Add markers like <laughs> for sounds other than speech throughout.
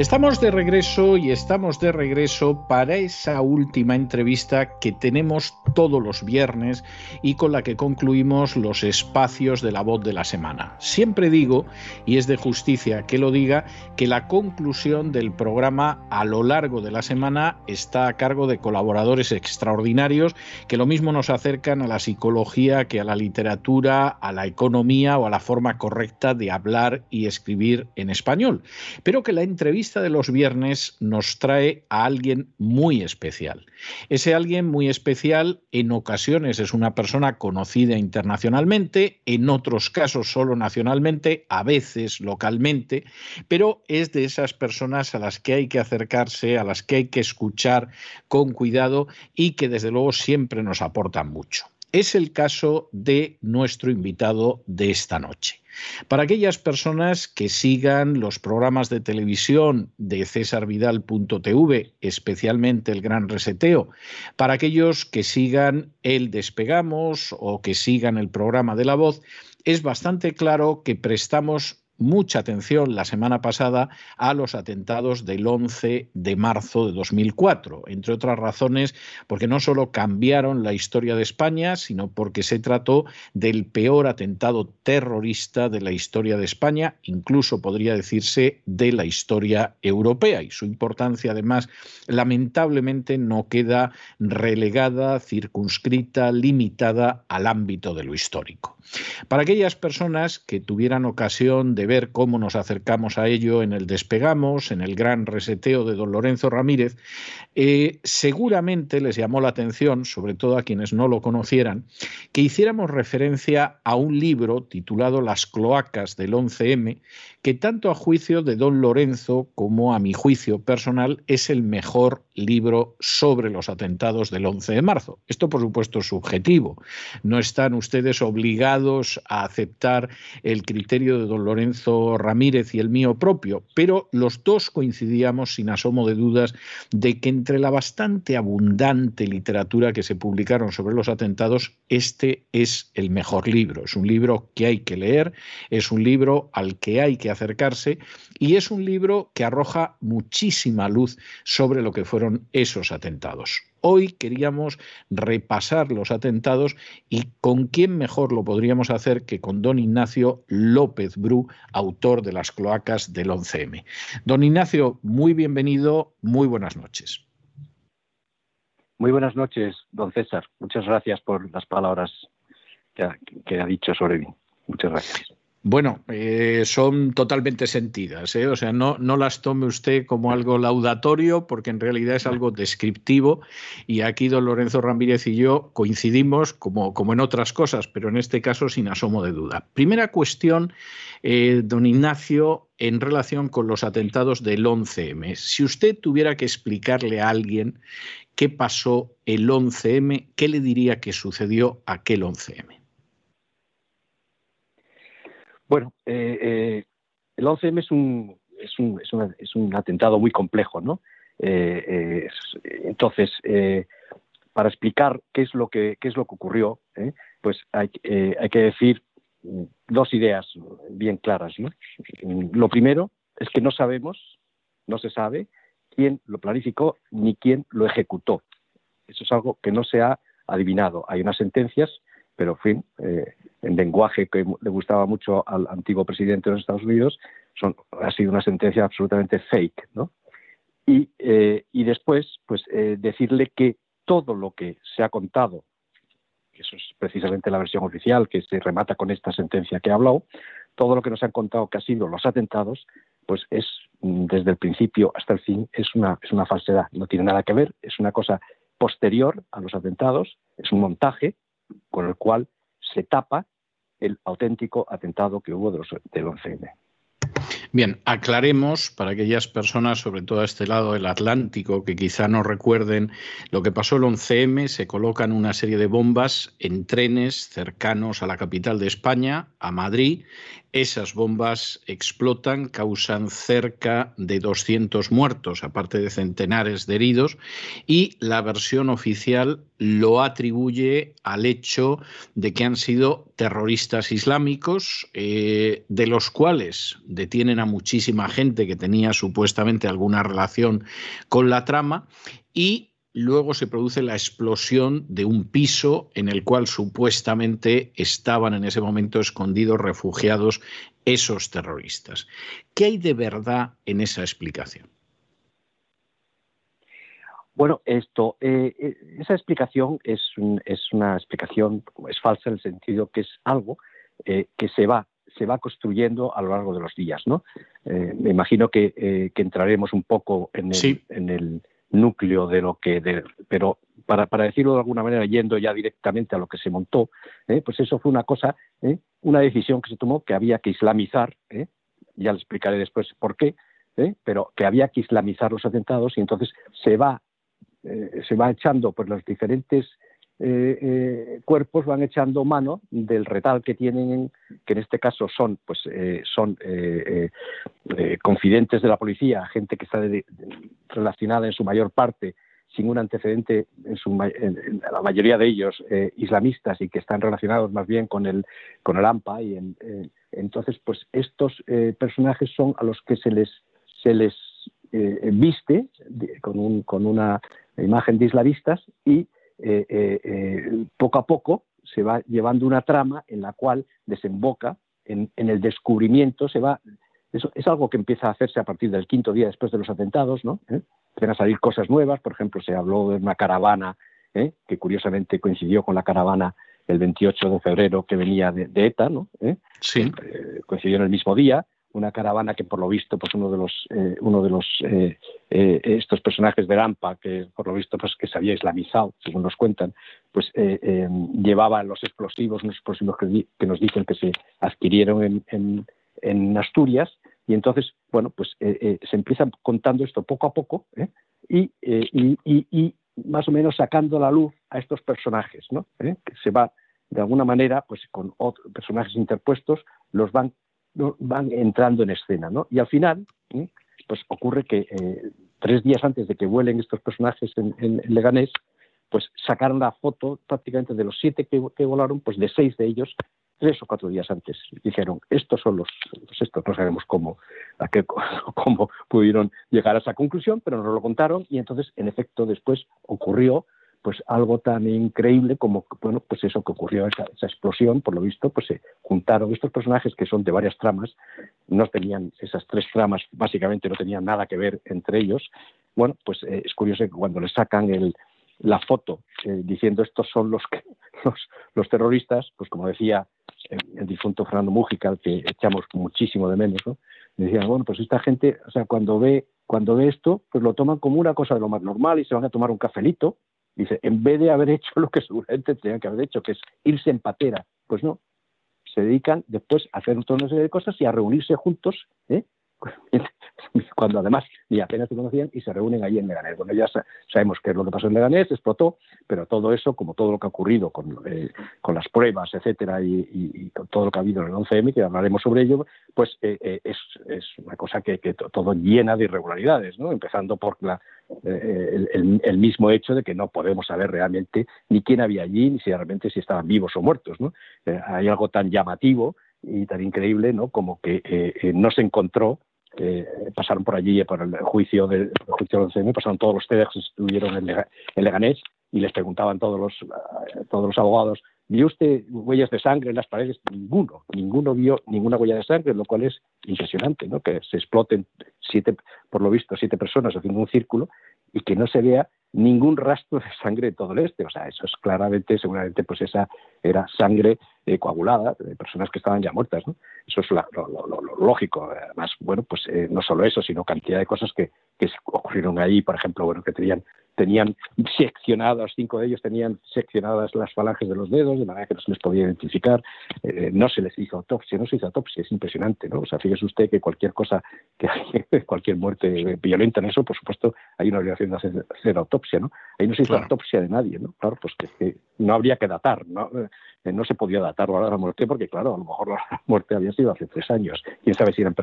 Estamos de regreso y estamos de regreso para esa última entrevista que tenemos todos los viernes y con la que concluimos los espacios de la voz de la semana. Siempre digo, y es de justicia que lo diga, que la conclusión del programa a lo largo de la semana está a cargo de colaboradores extraordinarios que lo mismo nos acercan a la psicología que a la literatura, a la economía o a la forma correcta de hablar y escribir en español. Pero que la entrevista de los viernes nos trae a alguien muy especial. Ese alguien muy especial en ocasiones es una persona conocida internacionalmente, en otros casos solo nacionalmente, a veces localmente, pero es de esas personas a las que hay que acercarse, a las que hay que escuchar con cuidado y que desde luego siempre nos aportan mucho. Es el caso de nuestro invitado de esta noche. Para aquellas personas que sigan los programas de televisión de cesarvidal.tv, especialmente el Gran Reseteo, para aquellos que sigan el Despegamos o que sigan el programa de la voz, es bastante claro que prestamos mucha atención la semana pasada a los atentados del 11 de marzo de 2004, entre otras razones porque no solo cambiaron la historia de España, sino porque se trató del peor atentado terrorista de la historia de España, incluso podría decirse de la historia europea. Y su importancia, además, lamentablemente no queda relegada, circunscrita, limitada al ámbito de lo histórico. Para aquellas personas que tuvieran ocasión de ver cómo nos acercamos a ello en el Despegamos, en el gran reseteo de don Lorenzo Ramírez, eh, seguramente les llamó la atención, sobre todo a quienes no lo conocieran, que hiciéramos referencia a un libro titulado Las cloacas del 11M, que tanto a juicio de don Lorenzo como a mi juicio personal es el mejor libro sobre los atentados del 11 de marzo. Esto, por supuesto, es subjetivo. No están ustedes obligados a aceptar el criterio de don Lorenzo Ramírez y el mío propio, pero los dos coincidíamos sin asomo de dudas de que entre la bastante abundante literatura que se publicaron sobre los atentados, este es el mejor libro. Es un libro que hay que leer, es un libro al que hay que acercarse y es un libro que arroja muchísima luz sobre lo que fueron esos atentados. Hoy queríamos repasar los atentados y con quién mejor lo podríamos hacer que con don Ignacio López Bru, autor de las cloacas del 11M. Don Ignacio, muy bienvenido, muy buenas noches. Muy buenas noches, don César. Muchas gracias por las palabras que ha, que ha dicho sobre mí. Muchas gracias. Bueno, eh, son totalmente sentidas, ¿eh? o sea, no, las tome usted como algo laudatorio, porque en realidad es algo descriptivo, y aquí don Lorenzo Ramírez y yo coincidimos como, como en otras cosas, pero en este caso sin asomo de duda. Primera cuestión, eh, don Ignacio, en relación con los atentados del 11M. Si usted tuviera que explicarle a alguien qué pasó el 11M, ¿qué le diría que sucedió aquel 11M? Bueno, eh, eh, el 11M es un, es un, es, un atentado muy complejo, ¿no? Eh, entonces, para explicar qué es lo que, es lo que ocurrió, pues hay, hay que decir dos ideas bien claras. ¿no? Lo primero es que no sabemos, no se sabe quién lo planificó ni quién lo ejecutó. Eso es algo que no se ha adivinado. Hay unas sentencias pero en fin, eh, en lenguaje que le gustaba mucho al antiguo presidente de los Estados Unidos, ha sido una sentencia absolutamente fake, ¿no? Y, eh, después, pues eh, decirle que todo lo que se ha contado, que eso es precisamente la versión oficial que se remata con esta sentencia que he hablado, todo lo que nos han contado que ha sido los atentados, pues es mm, desde el principio hasta el fin es una, es una falsedad, no tiene nada que ver, es una cosa posterior a los atentados, es un montaje con el cual se tapa el auténtico atentado que hubo de los, del 11M. Bien, aclaremos para aquellas personas, sobre todo a este lado del Atlántico, que quizá no recuerden lo que pasó el 11M, se colocan una serie de bombas en trenes cercanos a la capital de España, a Madrid, esas bombas explotan, causan cerca de 200 muertos, aparte de centenares de heridos, y la versión oficial lo atribuye al hecho de que han sido terroristas islámicos, eh, de los cuales detienen a muchísima gente que tenía supuestamente alguna relación con la trama, y luego se produce la explosión de un piso en el cual supuestamente estaban en ese momento escondidos, refugiados esos terroristas. ¿Qué hay de verdad en esa explicación? Bueno, esto, eh, eh, esa explicación es, una explicación, es falsa en el sentido que es algo eh, que se va, se va construyendo a lo largo de los días, ¿no? me imagino que, entraremos un poco en el núcleo de lo que, pero para, para, decirlo de alguna manera, yendo ya directamente a lo que se montó, pues eso fue una cosa, una decisión que se tomó que había que islamizar, ya le explicaré después por qué, pero que había que islamizar los atentados y entonces se va, se va echando por los diferentes eh, eh, cuerpos van echando mano del retal que tienen, que en este caso son, pues, eh, son confidentes de la policía, gente que está relacionada en su mayor parte sin un antecedente, en, su, la mayoría de ellos islamistas y que están relacionados más bien con el, con el AMPA. Y entonces, pues estos personajes son a los que se les, se les viste con, un, con una imagen de islamistas y eh, eh, eh, poco a poco se va llevando una trama en la cual desemboca en, el descubrimiento, se va, eso es algo que empieza a hacerse a partir del quinto día después de los atentados, ¿no? Empiezan a salir cosas nuevas, por ejemplo, se habló de una caravana que curiosamente coincidió con la caravana el 28 de febrero que venía de, ETA, ¿no? Sí. coincidió en el mismo día una caravana que por lo visto pues uno de los eh, uno de los eh, eh, estos personajes de Lampa que por lo visto pues que se había islamizado según nos cuentan pues llevaba los explosivos unos explosivos que, nos dicen que se adquirieron en, en, Asturias y entonces bueno pues se empieza contando esto poco a poco y, y, y, más o menos sacando la luz a estos personajes no que se va de alguna manera pues con otros personajes interpuestos los van van entrando en escena, ¿no? Y al final, pues ocurre que eh, tres días antes de que vuelen estos personajes en, Leganés, pues sacaron la foto prácticamente de los siete que, volaron, pues de seis de ellos tres o cuatro días antes. Dijeron, estos son los, estos, no sabemos cómo, a qué, <laughs> cómo pudieron llegar a esa conclusión, pero nos lo contaron y entonces, en efecto, después ocurrió pues algo tan increíble como bueno pues eso que ocurrió esa, explosión por lo visto pues se juntaron estos personajes que son de varias tramas no tenían esas tres tramas básicamente no tenían nada que ver entre ellos bueno pues eh, es curioso que cuando le sacan el, la foto eh, diciendo estos son los que, <laughs> los, los terroristas pues como decía el difunto Fernando Mújica al que echamos muchísimo de menos ¿no? decían bueno pues esta gente o sea cuando ve cuando ve esto pues lo toman como una cosa de lo más normal y se van a tomar un cafelito Dice, en vez de haber hecho lo que seguramente tenían que haber hecho, que es irse en patera, pues no, se dedican después a hacer toda una serie de cosas y a reunirse juntos, ¿eh? <laughs> cuando además ni apenas se conocían y se reúnen allí en Leganés. Bueno, ya sabemos qué es lo que pasó en Leganés, explotó, pero todo eso, como todo lo que ha ocurrido con, eh, con las pruebas, etcétera, y, con todo lo que ha habido en el 11M, que hablaremos sobre ello, pues eh, eh, es, es, una cosa que, que, todo llena de irregularidades, ¿no? empezando por la, el, el, mismo hecho de que no podemos saber realmente ni quién había allí, ni si realmente si estaban vivos o muertos. ¿no? hay algo tan llamativo y tan increíble ¿no? como que no se encontró eh, pasaron por allí por el juicio del juicio del pasaron todos los TEDx que estuvieron en, Leganés y les preguntaban todos los, eh, todos los abogados, ¿vio usted huellas de sangre en las paredes? Ninguno, ninguno vio ninguna huella de sangre, lo cual es impresionante, ¿no? Que se exploten siete, por lo visto, siete personas haciendo un círculo y que no se vea ningún rastro de sangre en todo el este. O sea, eso es claramente, seguramente, pues esa era sangre eh, coagulada de personas que estaban ya muertas. ¿no? Eso es lo, lógico. Además, bueno, pues eh, no solo eso, sino cantidad de cosas que, que ocurrieron ahí, por ejemplo, bueno, que tenían tenían seccionadas, cinco de ellos tenían seccionadas las falanges de los dedos, de manera que no se les podía identificar, eh, no se les hizo autopsia, no se hizo autopsia, es impresionante, ¿no? O sea, fíjese usted que cualquier cosa, que <laughs> cualquier muerte violenta en eso, por supuesto, hay una obligación de hacer, autopsia, ¿no? Ahí no se hizo autopsia de nadie, ¿no? Claro, pues que, no habría que datar, ¿no? Eh, no se podía datar la muerte porque, claro, a lo mejor la <laughs> muerte había sido hace tres años. Quién sabe si eran,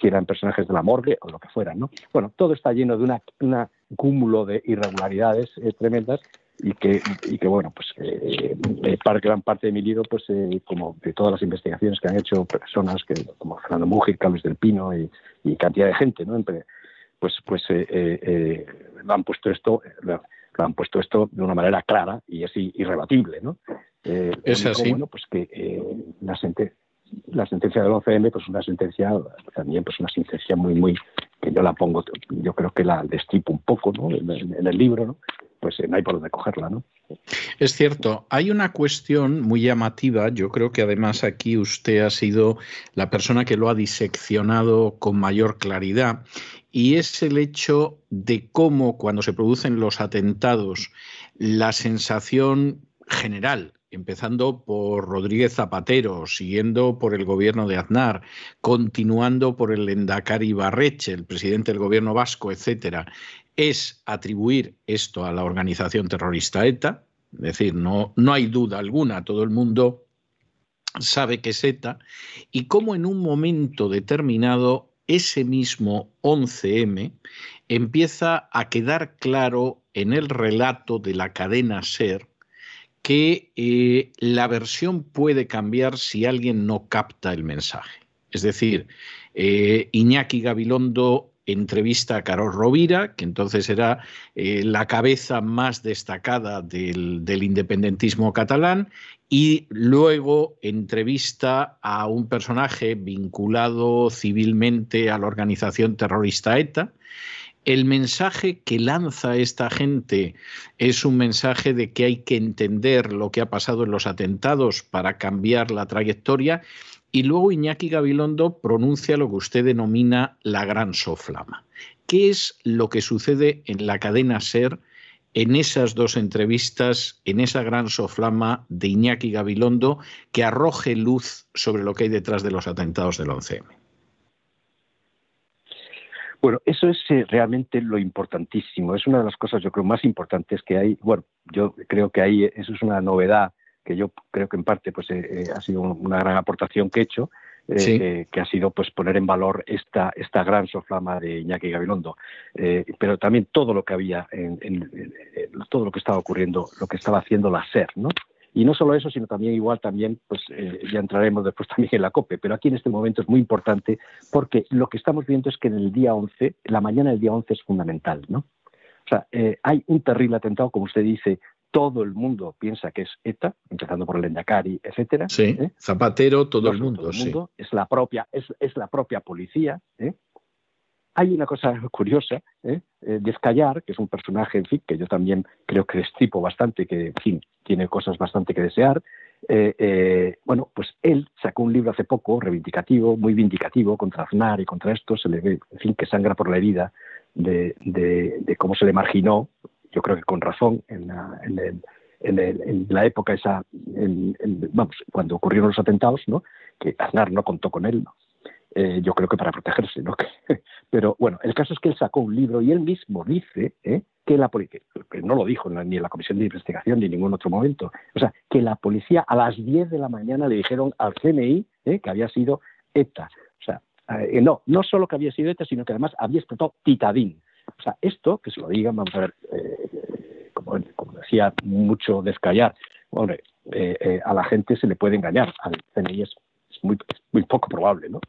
si eran personajes de la morgue o lo que fuera, ¿no? Bueno, todo está lleno de una, una cúmulo de irregularidades eh, tremendas y que, y que bueno, pues eh, eh, para gran parte de mi libro, pues como de todas las investigaciones que han hecho personas que, como Fernando Mujica, Carlos del Pino y, cantidad de gente, ¿no? Pues, pues lo han puesto esto, lo, han puesto esto de una manera clara y así irrebatible, ¿no? es así. Bueno, pues que la sentencia la sentencia del 11M pues una sentencia también pues una sentencia muy muy que yo la pongo yo creo que la destripo un poco ¿no? en, el libro ¿no? pues eh, no hay por dónde cogerla ¿no? Es cierto, hay una cuestión muy llamativa, yo creo que además aquí usted ha sido la persona que lo ha diseccionado con mayor claridad, y es el hecho de cómo cuando se producen los atentados, la sensación general empezando por Rodríguez Zapatero, siguiendo por el gobierno de Aznar, continuando por el Endacari Barreche, el presidente del gobierno vasco, etcétera, es atribuir esto a la organización terrorista ETA, es decir, no, no hay duda alguna, todo el mundo sabe que es ETA, y cómo en un momento determinado ese mismo 11M empieza a quedar claro en el relato de la cadena SER que eh, la versión puede cambiar si alguien no capta el mensaje. Es decir, eh, Iñaki Gabilondo entrevista a Carol Rovira, que entonces era eh, la cabeza más destacada del, del, independentismo catalán, y luego entrevista a un personaje vinculado civilmente a la organización terrorista ETA, el mensaje que lanza esta gente es un mensaje de que hay que entender lo que ha pasado en los atentados para cambiar la trayectoria. Y luego Iñaki Gabilondo pronuncia lo que usted denomina la gran soflama. ¿Qué es lo que sucede en la cadena SER en esas dos entrevistas, en esa gran soflama de Iñaki Gabilondo, que arroje luz sobre lo que hay detrás de los atentados del 11M? Bueno, eso es eh, realmente lo importantísimo. Es una de las cosas, yo creo, más importantes que hay. Bueno, yo creo que ahí eso es una novedad que yo creo que en parte pues eh, eh, ha sido una gran aportación que he hecho. que ha sido pues poner en valor esta esta gran soflama de Iñaki Gabilondo, pero también todo lo que había en, todo lo que estaba ocurriendo, lo que estaba haciendo la SER, ¿no? Y no solo eso, sino también igual también, pues eh, ya entraremos después <laughs> también en la COPE, pero aquí en este momento es muy importante porque lo que estamos viendo es que en el día 11, la mañana del día 11 es fundamental, ¿no? O sea, eh, hay un terrible atentado, como usted dice, todo el mundo piensa que es ETA, empezando por el Endacari, etcétera. Sí, ¿eh? Zapatero, todo, el mundo, sí. Es la propia, es, es la propia policía, ¿eh? Hay una cosa curiosa, ¿eh? eh Descallar, que es un personaje, en fin, que yo también creo que destripo bastante, que, en fin, tiene cosas bastante que desear. Eh, eh, bueno, pues él sacó un libro hace poco, reivindicativo, muy vindicativo, contra Aznar y contra esto, se le ve, en fin, que sangra por la herida de, cómo se le marginó, yo creo que con razón, en la, en la época esa, vamos, cuando ocurrieron los atentados, ¿no? que Aznar no contó con él, ¿no? Eh, yo creo que para protegerse, ¿no? <laughs> Pero bueno, el caso es que él sacó un libro y él mismo dice ¿eh? que la policía, que no lo dijo ni en la comisión de investigación ni en ningún otro momento, o sea, que la policía a las 10 de la mañana le dijeron al CNI ¿eh? que había sido ETA. O sea, no, no solo que había sido ETA, sino que además había explotado Titadín. O sea, esto, que se lo digan, vamos a ver, como, decía mucho descallar, bueno, a la gente se le puede engañar, al CNI es muy, muy poco probable, ¿no?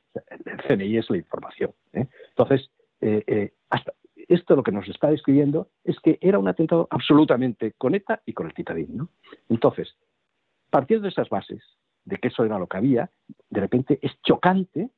<laughs> El CNI es la información. ¿eh? Entonces, eh, eh, hasta esto lo que nos está describiendo es que era un atentado absolutamente con ETA y con el Titadín, ¿no? Entonces, partiendo de esas bases, de que eso era lo que había, de repente es chocante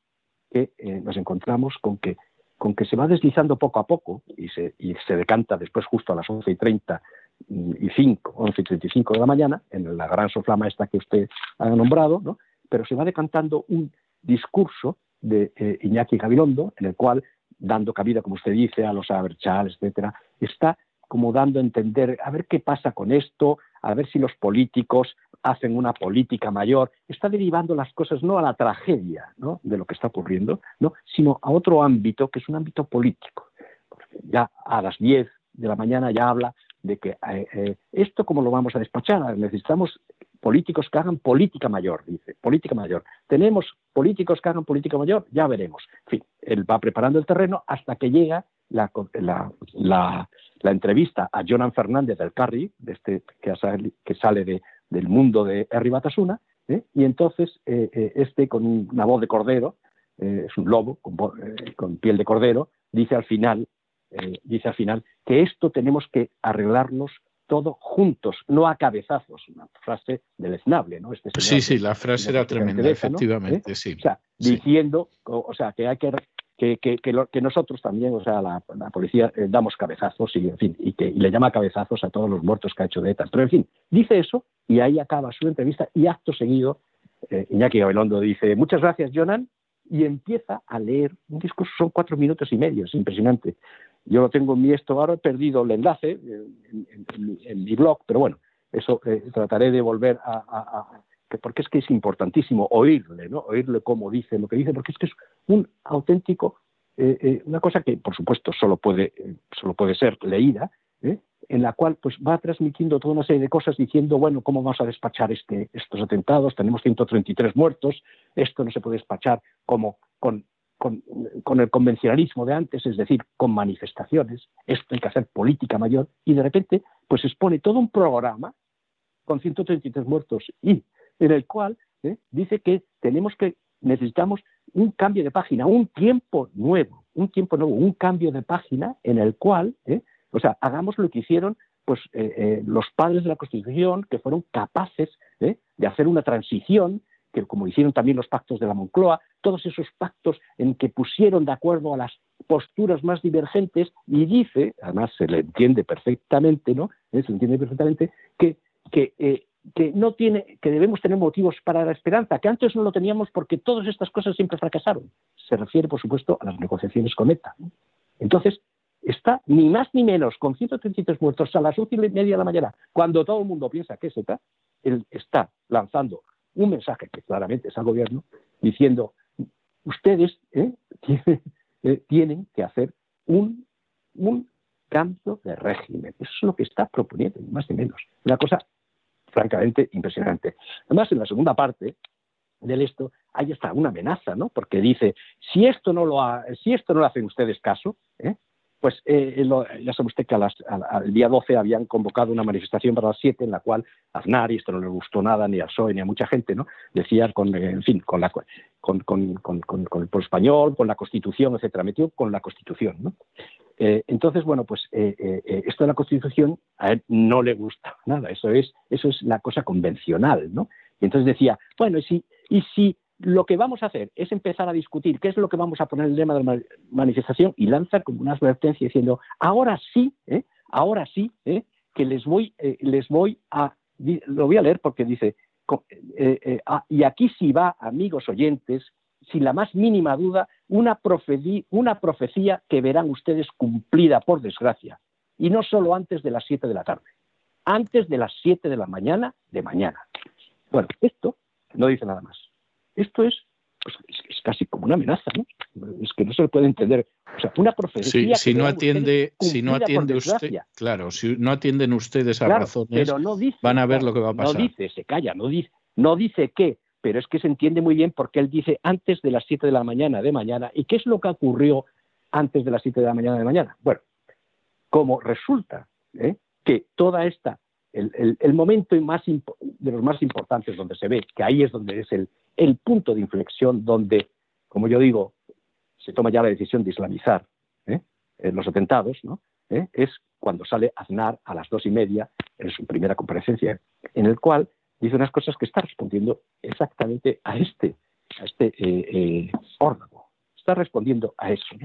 que nos encontramos con que, con que se va deslizando poco a poco y se, y se decanta después justo a las 11 y 30 y 5, 11 y 35 de la mañana, en la gran soflama esta que usted ha nombrado, ¿no? pero se va decantando un discurso de eh, Iñaki Gabilondo, en el cual, dando cabida, como usted dice, a los Aberchal, etcétera, está como dando a entender, a ver qué pasa con esto, a ver si los políticos hacen una política mayor, está derivando las cosas no a la tragedia de lo que está ocurriendo, ¿no? sino a otro ámbito que es un ámbito político. Ya a las 10 de la mañana ya habla de que eh, eh, esto cómo lo vamos a despachar, necesitamos políticos que hagan política mayor, dice, política mayor. Tenemos políticos que hagan política mayor, ya veremos. En fin, él va preparando el terreno hasta que llega la, entrevista a Jonan Fernández del Carri, de este, que, sale, del mundo de Harry Batasuna, ¿eh? y entonces este con una voz de cordero, es un lobo con, con, piel de cordero, dice al final, dice al final que esto tenemos que arreglarnos todo juntos, no a cabezazos. Una frase deleznable, ¿no? Este sí, sí, la frase era tremenda, efectivamente, ¿Eh? sí. O sea, diciendo, o sea, que hay que que, que, nosotros también, o sea, la, policía eh, damos cabezazos y, en fin, y que le llama cabezazos a todos los muertos que ha hecho de ETA. Pero, en fin, dice eso y ahí acaba su entrevista y acto seguido, eh, Iñaki Gabilondo dice, muchas gracias, Jonan, y empieza a leer un discurso, son cuatro minutos y medio, es impresionante. Yo lo tengo en mi esto, ahora he perdido el enlace en, mi blog, pero bueno, eso eh, trataré de volver a, porque es que es importantísimo oírle, ¿no? Oírle cómo dice lo que dice, porque es que es un auténtico, eh, eh, una cosa que por supuesto solo puede, solo puede ser leída, en la cual pues va transmitiendo toda una serie de cosas diciendo, bueno, ¿cómo vamos a despachar este, estos atentados? Tenemos 133 muertos, esto no se puede despachar como con con, el convencionalismo de antes, es decir, con manifestaciones, esto hay que hacer política mayor, y de repente pues expone todo un programa con 133 muertos y en el cual ¿eh? dice que tenemos que necesitamos un cambio de página, un tiempo nuevo, un tiempo nuevo, un cambio de página en el cual, ¿eh? o sea, hagamos lo que hicieron pues eh, los padres de la Constitución, que fueron capaces de hacer una transición que como hicieron también los pactos de la Moncloa, todos esos pactos en que pusieron de acuerdo a las posturas más divergentes y dice, además se le entiende perfectamente, ¿no? Eh, se entiende perfectamente que, que, eh, que no tiene, que debemos tener motivos para la esperanza, que antes no lo teníamos porque todas estas cosas siempre fracasaron. Se refiere, por supuesto, a las negociaciones con ETA. Entonces, está ni más ni menos con 133 muertos a las 11 y media de la mañana, cuando todo el mundo piensa que es ETA, él está lanzando un mensaje que claramente es al gobierno diciendo, ustedes ¿eh? <laughs> Eh, tienen, que hacer un, cambio de régimen. Eso es lo que está proponiendo, ni más ni menos. Una cosa francamente impresionante. Además, en la segunda parte del esto hay hasta una amenaza, ¿no? Porque dice, si esto no lo, si esto no lo hacen ustedes caso, ¿eh? Pues eh, eh, ya sabe usted que al día 12 habían convocado una manifestación para las 7 en la cual Aznar, y esto no le gustó nada ni a PSOE ni a mucha gente, ¿no? decía, con, eh, en fin, con, la, con, con, con, el pueblo español, con la Constitución, etcétera, metió con la Constitución. ¿no? entonces, bueno, pues esto de la Constitución a él no le gusta nada, eso es, eso es la cosa convencional. ¿no? Y entonces decía, bueno, y si, y si lo que vamos a hacer es empezar a discutir qué es lo que vamos a poner en el lema de la manifestación y lanza como una advertencia diciendo, ahora sí, ¿eh? ahora sí, ¿eh? que les voy, eh, les voy a, lo voy a leer porque dice, ah, y aquí sí va, amigos oyentes, sin la más mínima duda, una profecía, una profecía que verán ustedes cumplida, por desgracia, y no solo antes de las 7 de la tarde, antes de las 7 de la mañana de mañana. Bueno, esto no dice nada más. Esto es, pues, es, casi como una amenaza, ¿no? Es que no se le puede entender. O sea, una profecía. si no atiende, si no atiende usted, claro, si no atienden ustedes a razones, van a ver lo que va a pasar. No dice, se calla, no dice, no dice qué, pero es que se entiende muy bien porque él dice antes de las 7 de la mañana de mañana. ¿Y qué es lo que ocurrió antes de las 7 de la mañana de mañana? Bueno, como resulta ¿eh? que toda esta, el, el, momento más de los más importantes donde se ve, que ahí es donde es el, el punto de inflexión donde, como yo digo, se toma ya la decisión de islamizar ¿eh? los atentados, ¿no? ¿Eh? es cuando sale Aznar a las dos y media en su primera comparecencia, en el cual dice unas cosas que está respondiendo exactamente a este, a este eh, órgano. Está respondiendo a eso.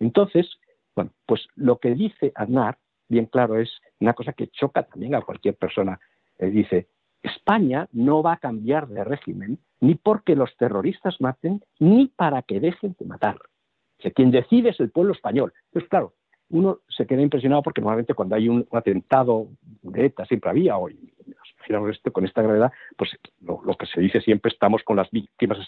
Entonces, bueno, pues lo que dice Aznar, bien claro, es una cosa que choca también a cualquier persona. dice, España no va a cambiar de régimen ni porque los terroristas maten, ni para que dejen de matar. Que quien decide es el pueblo español. Pues claro, uno se queda impresionado porque normalmente cuando hay un, atentado de siempre había, hoy, esto, con esta gravedad, pues lo, que se dice siempre, estamos con las víctimas,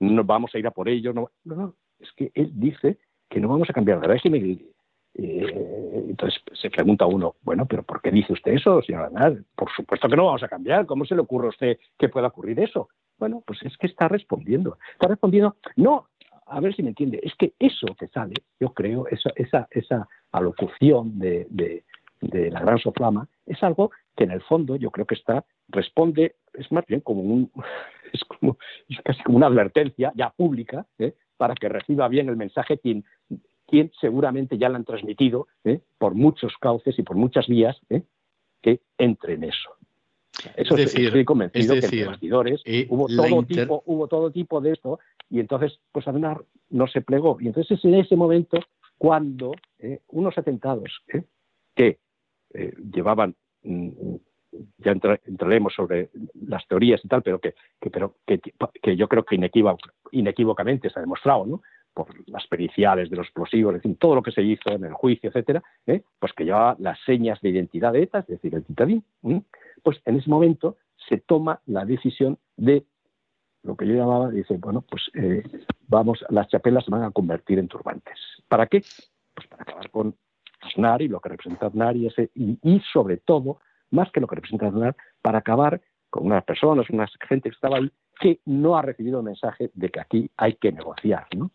no vamos a ir a por ellos. No, no, es que él dice que no vamos a cambiar de régimen. Entonces se pregunta uno, bueno, pero ¿por qué dice usted eso, señor Por supuesto que no vamos a cambiar. ¿Cómo se le ocurre a usted que pueda ocurrir eso? Bueno, pues es que está respondiendo. Está respondiendo, no, a ver si me entiende, es que eso que sale, yo creo, esa, esa, esa alocución de, de, la gran soflama, es algo que en el fondo yo creo que está, responde, es más bien como un, <laughs> es como, es casi como una advertencia ya pública, ¿eh? para que reciba bien el mensaje quien quien seguramente ya lo han transmitido ¿eh? por muchos cauces y por muchas vías ¿eh? que entre en eso. Eso es decir, estoy convencido que en los bastidores eh, hubo, todo tipo, hubo todo tipo de esto y entonces pues Aznar no se plegó. Y entonces es en ese momento cuando unos atentados que llevaban mm, ya entraremos sobre las teorías y tal, pero que, pero que, que, yo creo que inequívocamente se ha demostrado, ¿no? por las periciales de los explosivos, es decir, todo lo que se hizo en el juicio, etcétera, ¿eh? pues que llevaba las señas de identidad de ETA, es decir, el titadín, pues en ese momento se toma la decisión de lo que yo llamaba, dice, bueno, pues eh, vamos, las chapelas se van a convertir en turbantes. ¿Para qué? Pues para acabar con Aznar y lo que representa Aznar y, ese, y, sobre todo, más que lo que representa Aznar, para acabar con unas personas, una gente que estaba ahí, que no ha recibido el mensaje de que aquí hay que negociar, ¿no?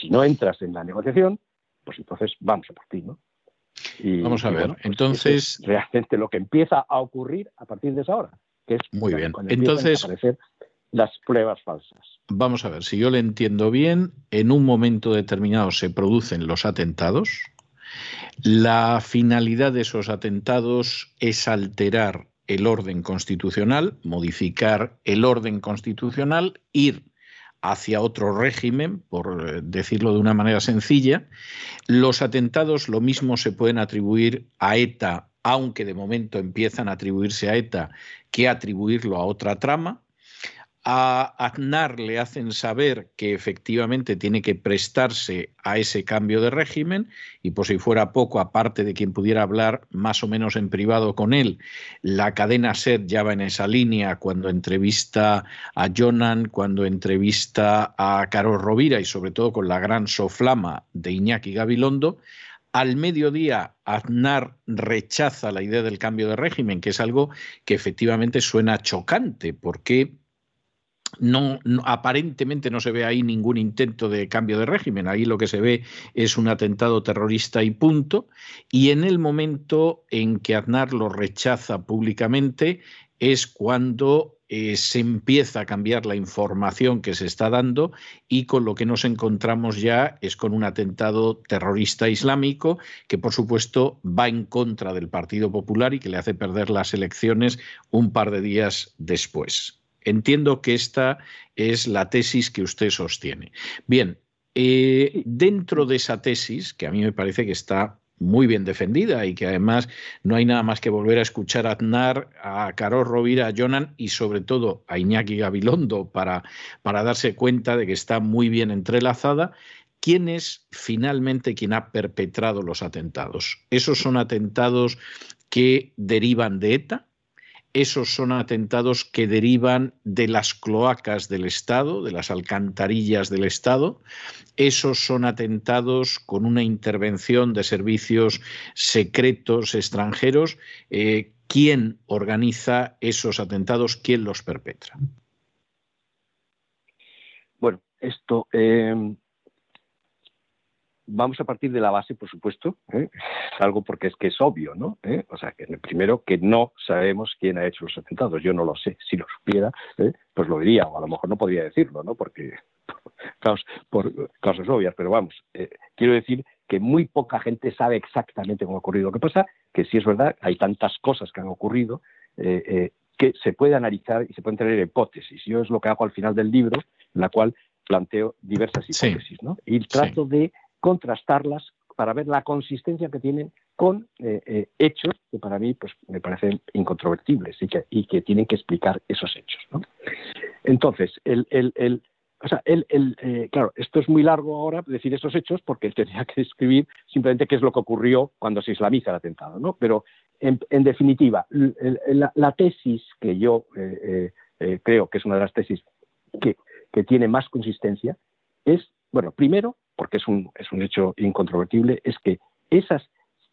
si no entras en la negociación, pues entonces vamos a partir, ¿no? Y, vamos a ver, pues entonces... realmente lo que empieza a ocurrir a partir de esa hora, que es muy bien. Entonces, a aparecer las pruebas falsas. Vamos a ver, si yo le entiendo bien, en un momento determinado se producen los atentados. La finalidad de esos atentados es alterar el orden constitucional, modificar el orden constitucional, ir hacia otro régimen, por eh, decirlo de una manera sencilla. Los atentados lo mismo se pueden atribuir a ETA, aunque de momento empiezan a atribuirse a ETA, que atribuirlo a otra trama. A Aznar le hacen saber que efectivamente tiene que prestarse a ese cambio de régimen y por si fuera poco, aparte de quien pudiera hablar más o menos en privado con él, la cadena SER ya va en esa línea cuando entrevista a Jonan, cuando entrevista a Carol Rovira y sobre todo con la gran soflama de Iñaki Gabilondo. Al mediodía, Aznar rechaza la idea del cambio de régimen, que es algo que efectivamente suena chocante, porque no, aparentemente no se ve ahí ningún intento de cambio de régimen. Ahí lo que se ve es un atentado terrorista y punto. Y en el momento en que Aznar lo rechaza públicamente es cuando eh, se empieza a cambiar la información que se está dando y con lo que nos encontramos ya es con un atentado terrorista islámico que por supuesto va en contra del Partido Popular y que le hace perder las elecciones un par de días después. Entiendo que esta es la tesis que usted sostiene. Bien, eh, dentro de esa tesis, que a mí me parece que está muy bien defendida y que además no hay nada más que volver a escuchar a Aznar, a Carol Rovira, a Jonan y sobre todo a Iñaki Gabilondo para, para darse cuenta de que está muy bien entrelazada. ¿Quién es finalmente quien ha perpetrado los atentados? ¿Esos son atentados que derivan de ETA? Esos son atentados que derivan de las cloacas del Estado, de las alcantarillas del Estado. Esos son atentados con una intervención de servicios secretos extranjeros. Eh, ¿Quién organiza esos atentados? ¿Quién los perpetra? Bueno, esto eh, vamos a partir de la base, por supuesto, ¿eh? algo porque es que es obvio, ¿no? ¿Eh? O sea, que primero que no sabemos quién ha hecho los atentados. Yo no lo sé. Si lo supiera, ¿eh? pues lo diría, o a lo mejor no podría decirlo, ¿no? Porque <laughs> por, causas obvias, pero vamos, quiero decir que muy poca gente sabe exactamente cómo ha ocurrido. Lo que pasa que si es verdad, hay tantas cosas que han ocurrido que se puede analizar y se pueden tener hipótesis. Yo es lo que hago al final del libro, en la cual planteo diversas hipótesis, ¿no? Y trato de contrastarlas para ver la consistencia que tienen con eh, eh, hechos que para mí pues, me parecen incontrovertibles y que, y que tienen que explicar esos hechos. Entonces, el, el, o sea, él, eh, claro, esto es muy largo ahora decir esos hechos porque él <laughs> tenía que describir simplemente qué es lo que ocurrió cuando se islamiza el atentado, ¿no? Pero en, definitiva, la, tesis que yo creo que es una de las tesis que, tiene más consistencia es, bueno, primero, porque es un, es un hecho incontrovertible, es que esas,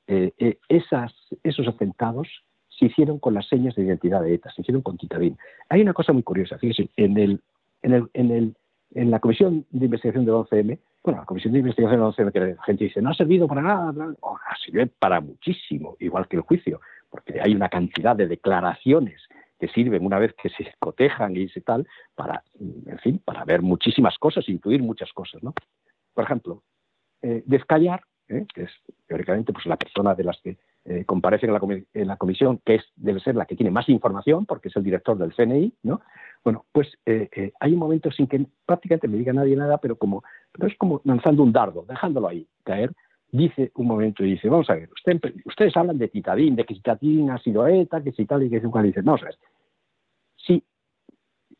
esas, esos atentados se hicieron con las señas de identidad de ETA, se hicieron con Titadín. Hay una cosa muy curiosa, fíjense, en el, en el, en el en la comisión de investigación del 11M, bueno, la comisión de investigación del 11M, que la gente dice, no ha servido para nada, oh, sirve para muchísimo, igual que el juicio, porque hay una cantidad de declaraciones que sirven una vez que se cotejan y se tal, para, en fin, para ver muchísimas cosas, incluir muchas cosas, ¿no? Por ejemplo, eh, Descallar, ¿eh? que es teóricamente pues, la persona de las que eh, comparecen en la, en la, comisión, que es, debe ser la que tiene más información, porque es el director del CNI, ¿no? Bueno, pues eh, hay un momento sin que prácticamente me diga nadie nada, pero como pero es como lanzando un dardo, dejándolo ahí caer. Dice un momento y dice, vamos a ver, ustedes hablan de Titadín, de que Titadín ha sido ETA, que si tal y que si cual. Dice, vamos a ver, si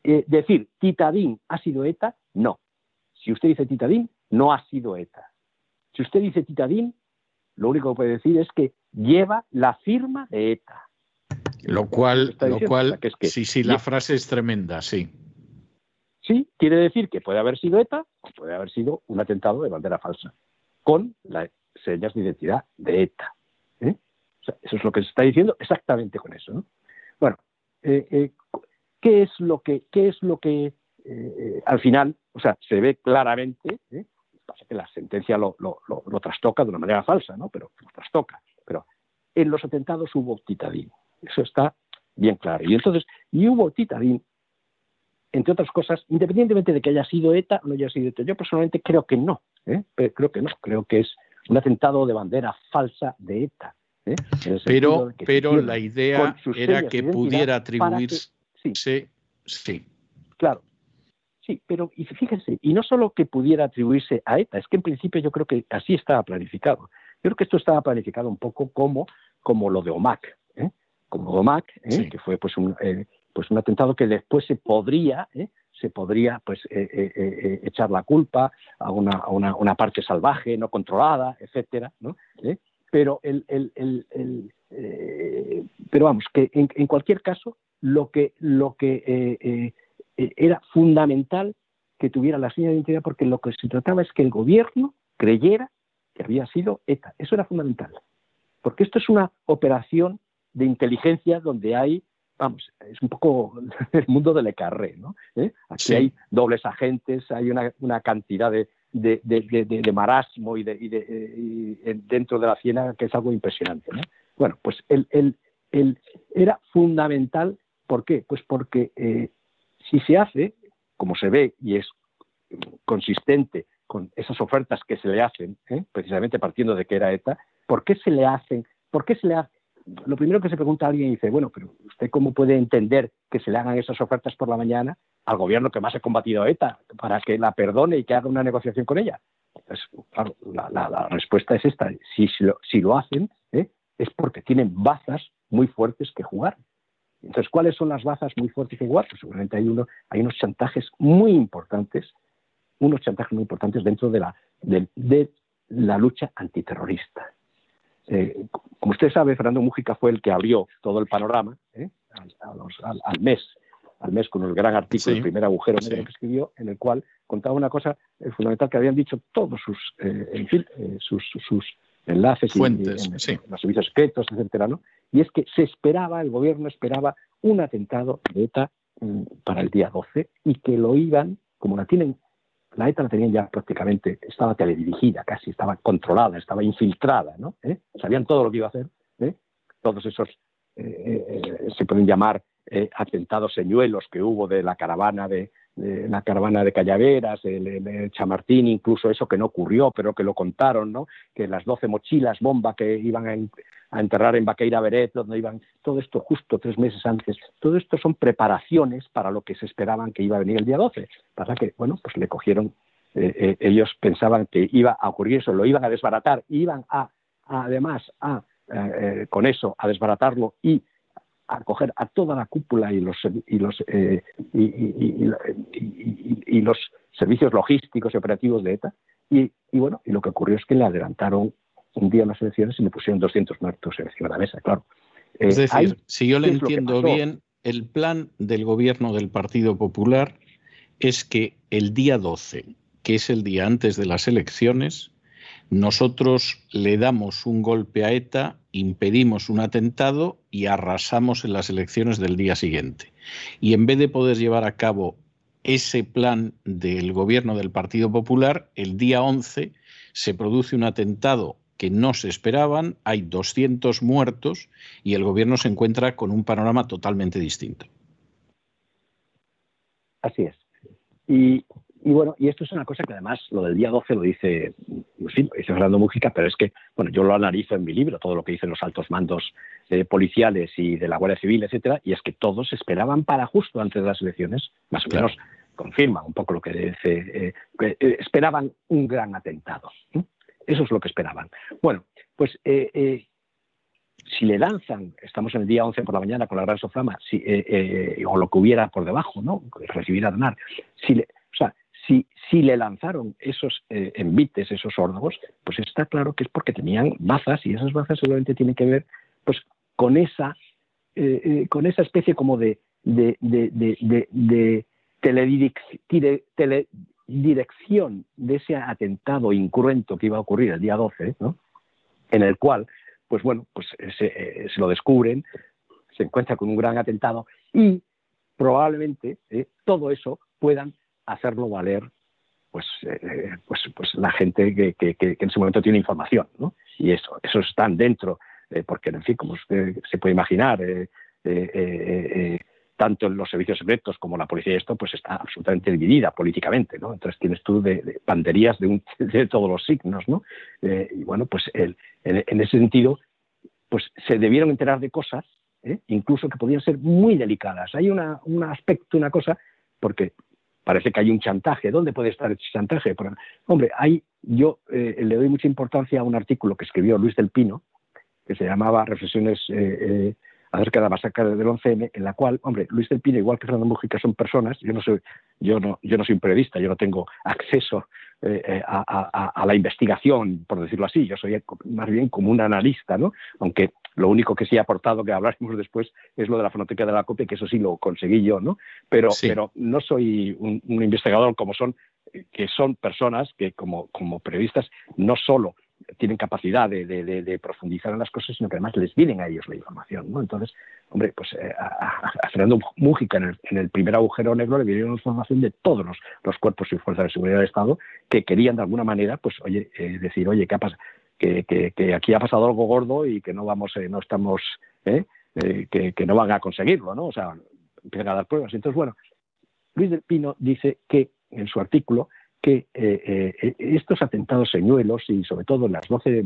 decir Titadín ha sido ETA, no. Si usted dice Titadín, no ha sido ETA. Si usted dice Titadín, lo único que puede decir es que lleva la firma de ETA. Lo cual, lo cual sí, sí, la frase es tremenda, sí. Sí, quiere decir que puede haber sido ETA o puede haber sido un atentado de bandera falsa, con las señas de identidad de ETA. ¿eh? eso es lo que se está diciendo exactamente con eso. Bueno, eh, eh, ¿qué es lo que, qué es lo que al final, o sea, se ve claramente, pasa que la sentencia lo, lo, lo, trastoca de una manera falsa, ¿no? Pero lo trastoca. Pero en los atentados hubo titadín. Eso está bien claro. Y entonces, y hubo Titadín, entre otras cosas, independientemente de que haya sido ETA o no haya sido ETA. Yo personalmente creo que no, ¿eh? creo que no, creo que es un atentado de bandera falsa de ETA. ¿eh? Pero, pero la idea era que pudiera atribuirse. sí. sí, Claro. Sí, pero y fíjense, y no solo que pudiera atribuirse a ETA, es que en principio yo creo que así estaba planificado. Yo creo que esto estaba planificado un poco como, como lo de OMAC, como Domac, ¿eh? que fue pues un, eh, pues un atentado que después se podría, ¿eh? se podría pues echar la culpa a una, a una, una, parte salvaje, no controlada, etcétera, ¿no? Pero el, el, el, pero vamos, que en, en, cualquier caso lo que lo que era fundamental que tuviera la señal de identidad porque lo que se trataba es que el gobierno creyera que había sido ETA. Eso era fundamental. Porque esto es una operación de inteligencia donde hay, vamos, es un poco <laughs> el mundo del Carré, ¿no? ¿Eh? Aquí hay dobles agentes, hay una, una cantidad de, de, de, marasmo y, de, dentro de la ciénaga que es algo impresionante, ¿no? Bueno, pues el, el, el, era fundamental, ¿por qué? Pues porque eh, si se hace, como se ve y es consistente con esas ofertas que se le hacen, ¿eh? precisamente partiendo de que era ETA, ¿por qué se le hacen? ¿Por qué se le hace? lo primero que se pregunta a alguien dice, bueno, pero ¿usted cómo puede entender que se le hagan esas ofertas por la mañana al gobierno que más ha combatido a ETA para que la perdone y que haga una negociación con ella? Pues, claro, la, respuesta es esta. Si, si, lo, hacen, ¿eh? es porque tienen bazas muy fuertes que jugar. Entonces, ¿cuáles son las bazas muy fuertes que jugar? Pues seguramente hay, uno, hay unos chantajes muy importantes, unos chantajes muy importantes dentro de la, de la lucha antiterrorista. Eh, como usted sabe, Fernando Mújica fue el que abrió todo el panorama ¿eh? al, mes, al mes con el gran artículo, el primer agujero que escribió, en el cual contaba una cosa eh, fundamental que habían dicho todos sus, en fin, sus, sus, enlaces Fuentes, y, los servicios secretos, etcétera, ¿no? Y es que se esperaba, el gobierno esperaba un atentado de ETA mm, para el día 12 y que lo iban, como la tienen la ETA la tenían ya prácticamente, estaba teledirigida casi, estaba controlada, estaba infiltrada, ¿no? ¿Eh? Sabían todo lo que iba a hacer, ¿eh? Todos esos, eh, se pueden llamar atentados señuelos que hubo de la caravana de, la caravana de Callaveras, el, Chamartín, incluso eso que no ocurrió, pero que lo contaron, ¿no? Que las doce mochilas bomba que iban a, enterrar en Baqueira Beret, donde iban, todo esto justo tres meses antes, todo esto son preparaciones para lo que se esperaban que iba a venir el día 12. Pasa que, bueno, pues le cogieron, eh, eh, ellos pensaban que iba a ocurrir eso, lo iban a desbaratar, iban a, además a, eh, con eso, a desbaratarlo y acoger a toda la cúpula y los y los y, los servicios logísticos y operativos de ETA. Y, bueno y lo que ocurrió es que le adelantaron un día las elecciones y le pusieron 200 muertos encima de la mesa claro. Es decir si yo le entiendo bien el plan del gobierno del Partido Popular es que el día 12, que es el día antes de las elecciones, nosotros le damos un golpe a ETA, impedimos un atentado y arrasamos en las elecciones del día siguiente. Y en vez de poder llevar a cabo ese plan del gobierno del Partido Popular, el día 11 se produce un atentado que no se esperaban, hay 200 muertos y el gobierno se encuentra con un panorama totalmente distinto. Así es. Y, bueno, y esto es una cosa que además lo del día 12 lo dice, sí, lo dice Fernando Mújica, pero es que, bueno, yo lo analizo en mi libro, todo lo que dicen los altos mandos eh, policiales y de la Guardia Civil, etcétera, y es que todos esperaban para justo antes de las elecciones, más o menos confirma un poco lo que dice, eh, eh, esperaban un gran atentado. Eso es lo que esperaban. Bueno, pues eh, si le lanzan, estamos en el día 11 por la mañana con la gran soflama, si, eh, o lo que hubiera por debajo, ¿no? Recibir a donar, si le, si, le lanzaron esos envites, esos órdagos, pues está claro que es porque tenían bazas y esas bazas seguramente tienen que ver pues con esa, con esa especie como de, de, de, de, de dirección de ese atentado incruento que iba a ocurrir el día 12, ¿no? en el cual, pues bueno, pues se, eh, se, lo descubren, se encuentra con un gran atentado y probablemente eh, todo eso puedan hacerlo valer pues, eh, pues, pues la gente que, que, en ese momento tiene información, ¿no? Y eso, eso están dentro, porque en fin, como usted se puede imaginar, tanto en los servicios secretos como la policía y esto, pues está absolutamente dividida políticamente, ¿no? Entonces tienes tú de, banderías de, <laughs> de, todos los signos, ¿no? Eh, y bueno, pues el, en, ese sentido, pues se debieron enterar de cosas, ¿eh? incluso que podían ser muy delicadas. Hay una, un aspecto, una cosa, porque parece que hay un chantaje. ¿Dónde puede estar ese chantaje? hombre, hay, yo eh, le doy mucha importancia a un artículo que escribió Luis del Pino, que se llamaba Reflexiones acerca de la masacre del 11M, en la cual, hombre, Luis del Pino, igual que Fernando Mujica, son personas, yo no soy, yo no, yo no soy un periodista, yo no tengo acceso eh, eh, a, la investigación, por decirlo así, yo soy más bien como un analista, ¿no? Aunque lo único que sí ha aportado, que hablaremos después, es lo de la fonoteca de la copia, que eso sí lo conseguí yo, ¿no? Pero, pero no soy un, investigador como son, que son personas que como, como periodistas no solo tienen capacidad de, profundizar en las cosas, sino que además les vienen a ellos la información. ¿no? Entonces, hombre, pues eh, a, Fernando Mújica en el, primer agujero negro le vinieron información de todos los, cuerpos y fuerzas de seguridad del Estado que querían de alguna manera, pues, oye, eh, decir, oye, ¿qué pasa? Que, aquí ha pasado algo gordo y que no vamos, eh, no estamos, que, que, no van a conseguirlo, ¿no? O sea, empiezan a dar pruebas. Entonces, bueno, Luis del Pino dice que en su artículo que eh, eh, estos atentados señuelos y sobre todo las 12,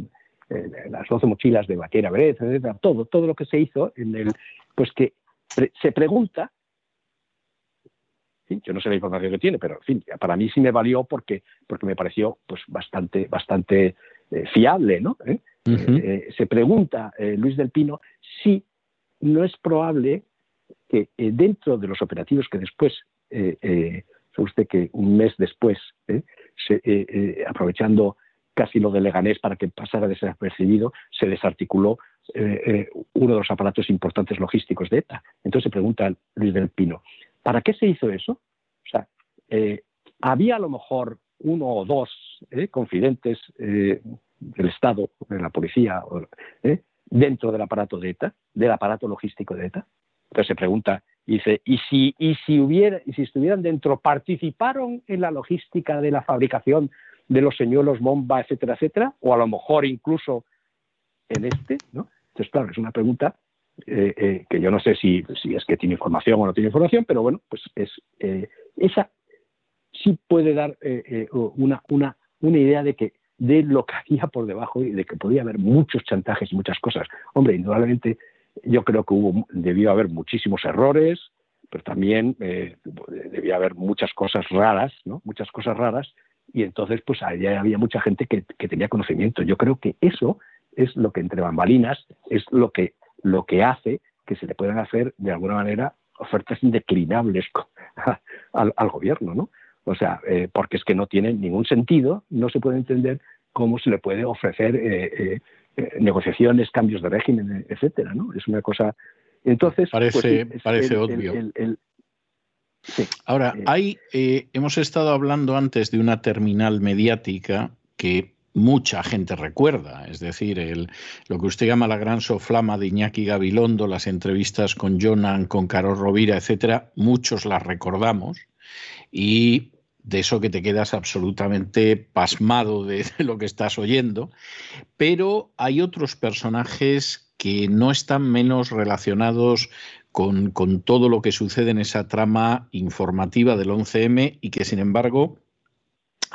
eh, las 12 mochilas de Vaquera Brez, todo, todo lo que se hizo, en el, pues que se pregunta, yo no sé la información que tiene, pero en fin, para mí sí me valió porque, porque me pareció pues bastante, bastante fiable, ¿no? se pregunta Luis del Pino si no es probable que dentro de los operativos que después usted que un mes después, ¿eh? Eh, eh, aprovechando casi lo de Leganés para que pasara desapercibido, se desarticuló uno de los aparatos importantes logísticos de ETA. Entonces se pregunta Luis del Pino, ¿para qué se hizo eso? O sea, había a lo mejor uno o dos confidentes del Estado, de la policía, dentro del aparato de ETA, del aparato logístico de ETA. Entonces se pregunta, dice, ¿y si, y si, estuvieran dentro, participaron en la logística de la fabricación de los señuelos bomba, etcétera, etcétera? O a lo mejor incluso en este, ¿no? Entonces, claro, es una pregunta eh, eh, que yo no sé si, si, es que tiene información o no tiene información, pero bueno, pues es eh, esa sí puede dar una, una, una idea de que de lo que había por debajo y de que podía haber muchos chantajes y muchas cosas. Hombre, indudablemente yo creo que hubo, debió haber muchísimos errores, pero también eh, debía haber muchas cosas raras, ¿no? Muchas cosas raras, y entonces pues allá había mucha gente que, tenía conocimiento. Yo creo que eso es lo que entre bambalinas es lo que, lo que hace que se le puedan hacer de alguna manera ofertas indeclinables al, gobierno, ¿no? O sea, eh, porque es que no tiene ningún sentido, no se puede entender cómo se le puede ofrecer eh, eh, negociaciones, cambios de régimen, etcétera, ¿no? Es una cosa. Entonces, parece, pues parece obvio. Ahora, hay, hemos estado hablando antes de una terminal mediática que mucha gente recuerda, es decir, el, lo que usted llama la gran soflama de Iñaki Gabilondo, las entrevistas con Jonan, con Carol Rovira, etcétera, muchos las recordamos y de eso que te quedas absolutamente pasmado de, lo que estás oyendo, pero hay otros personajes que no están menos relacionados con, con todo lo que sucede en esa trama informativa del 11M y que sin embargo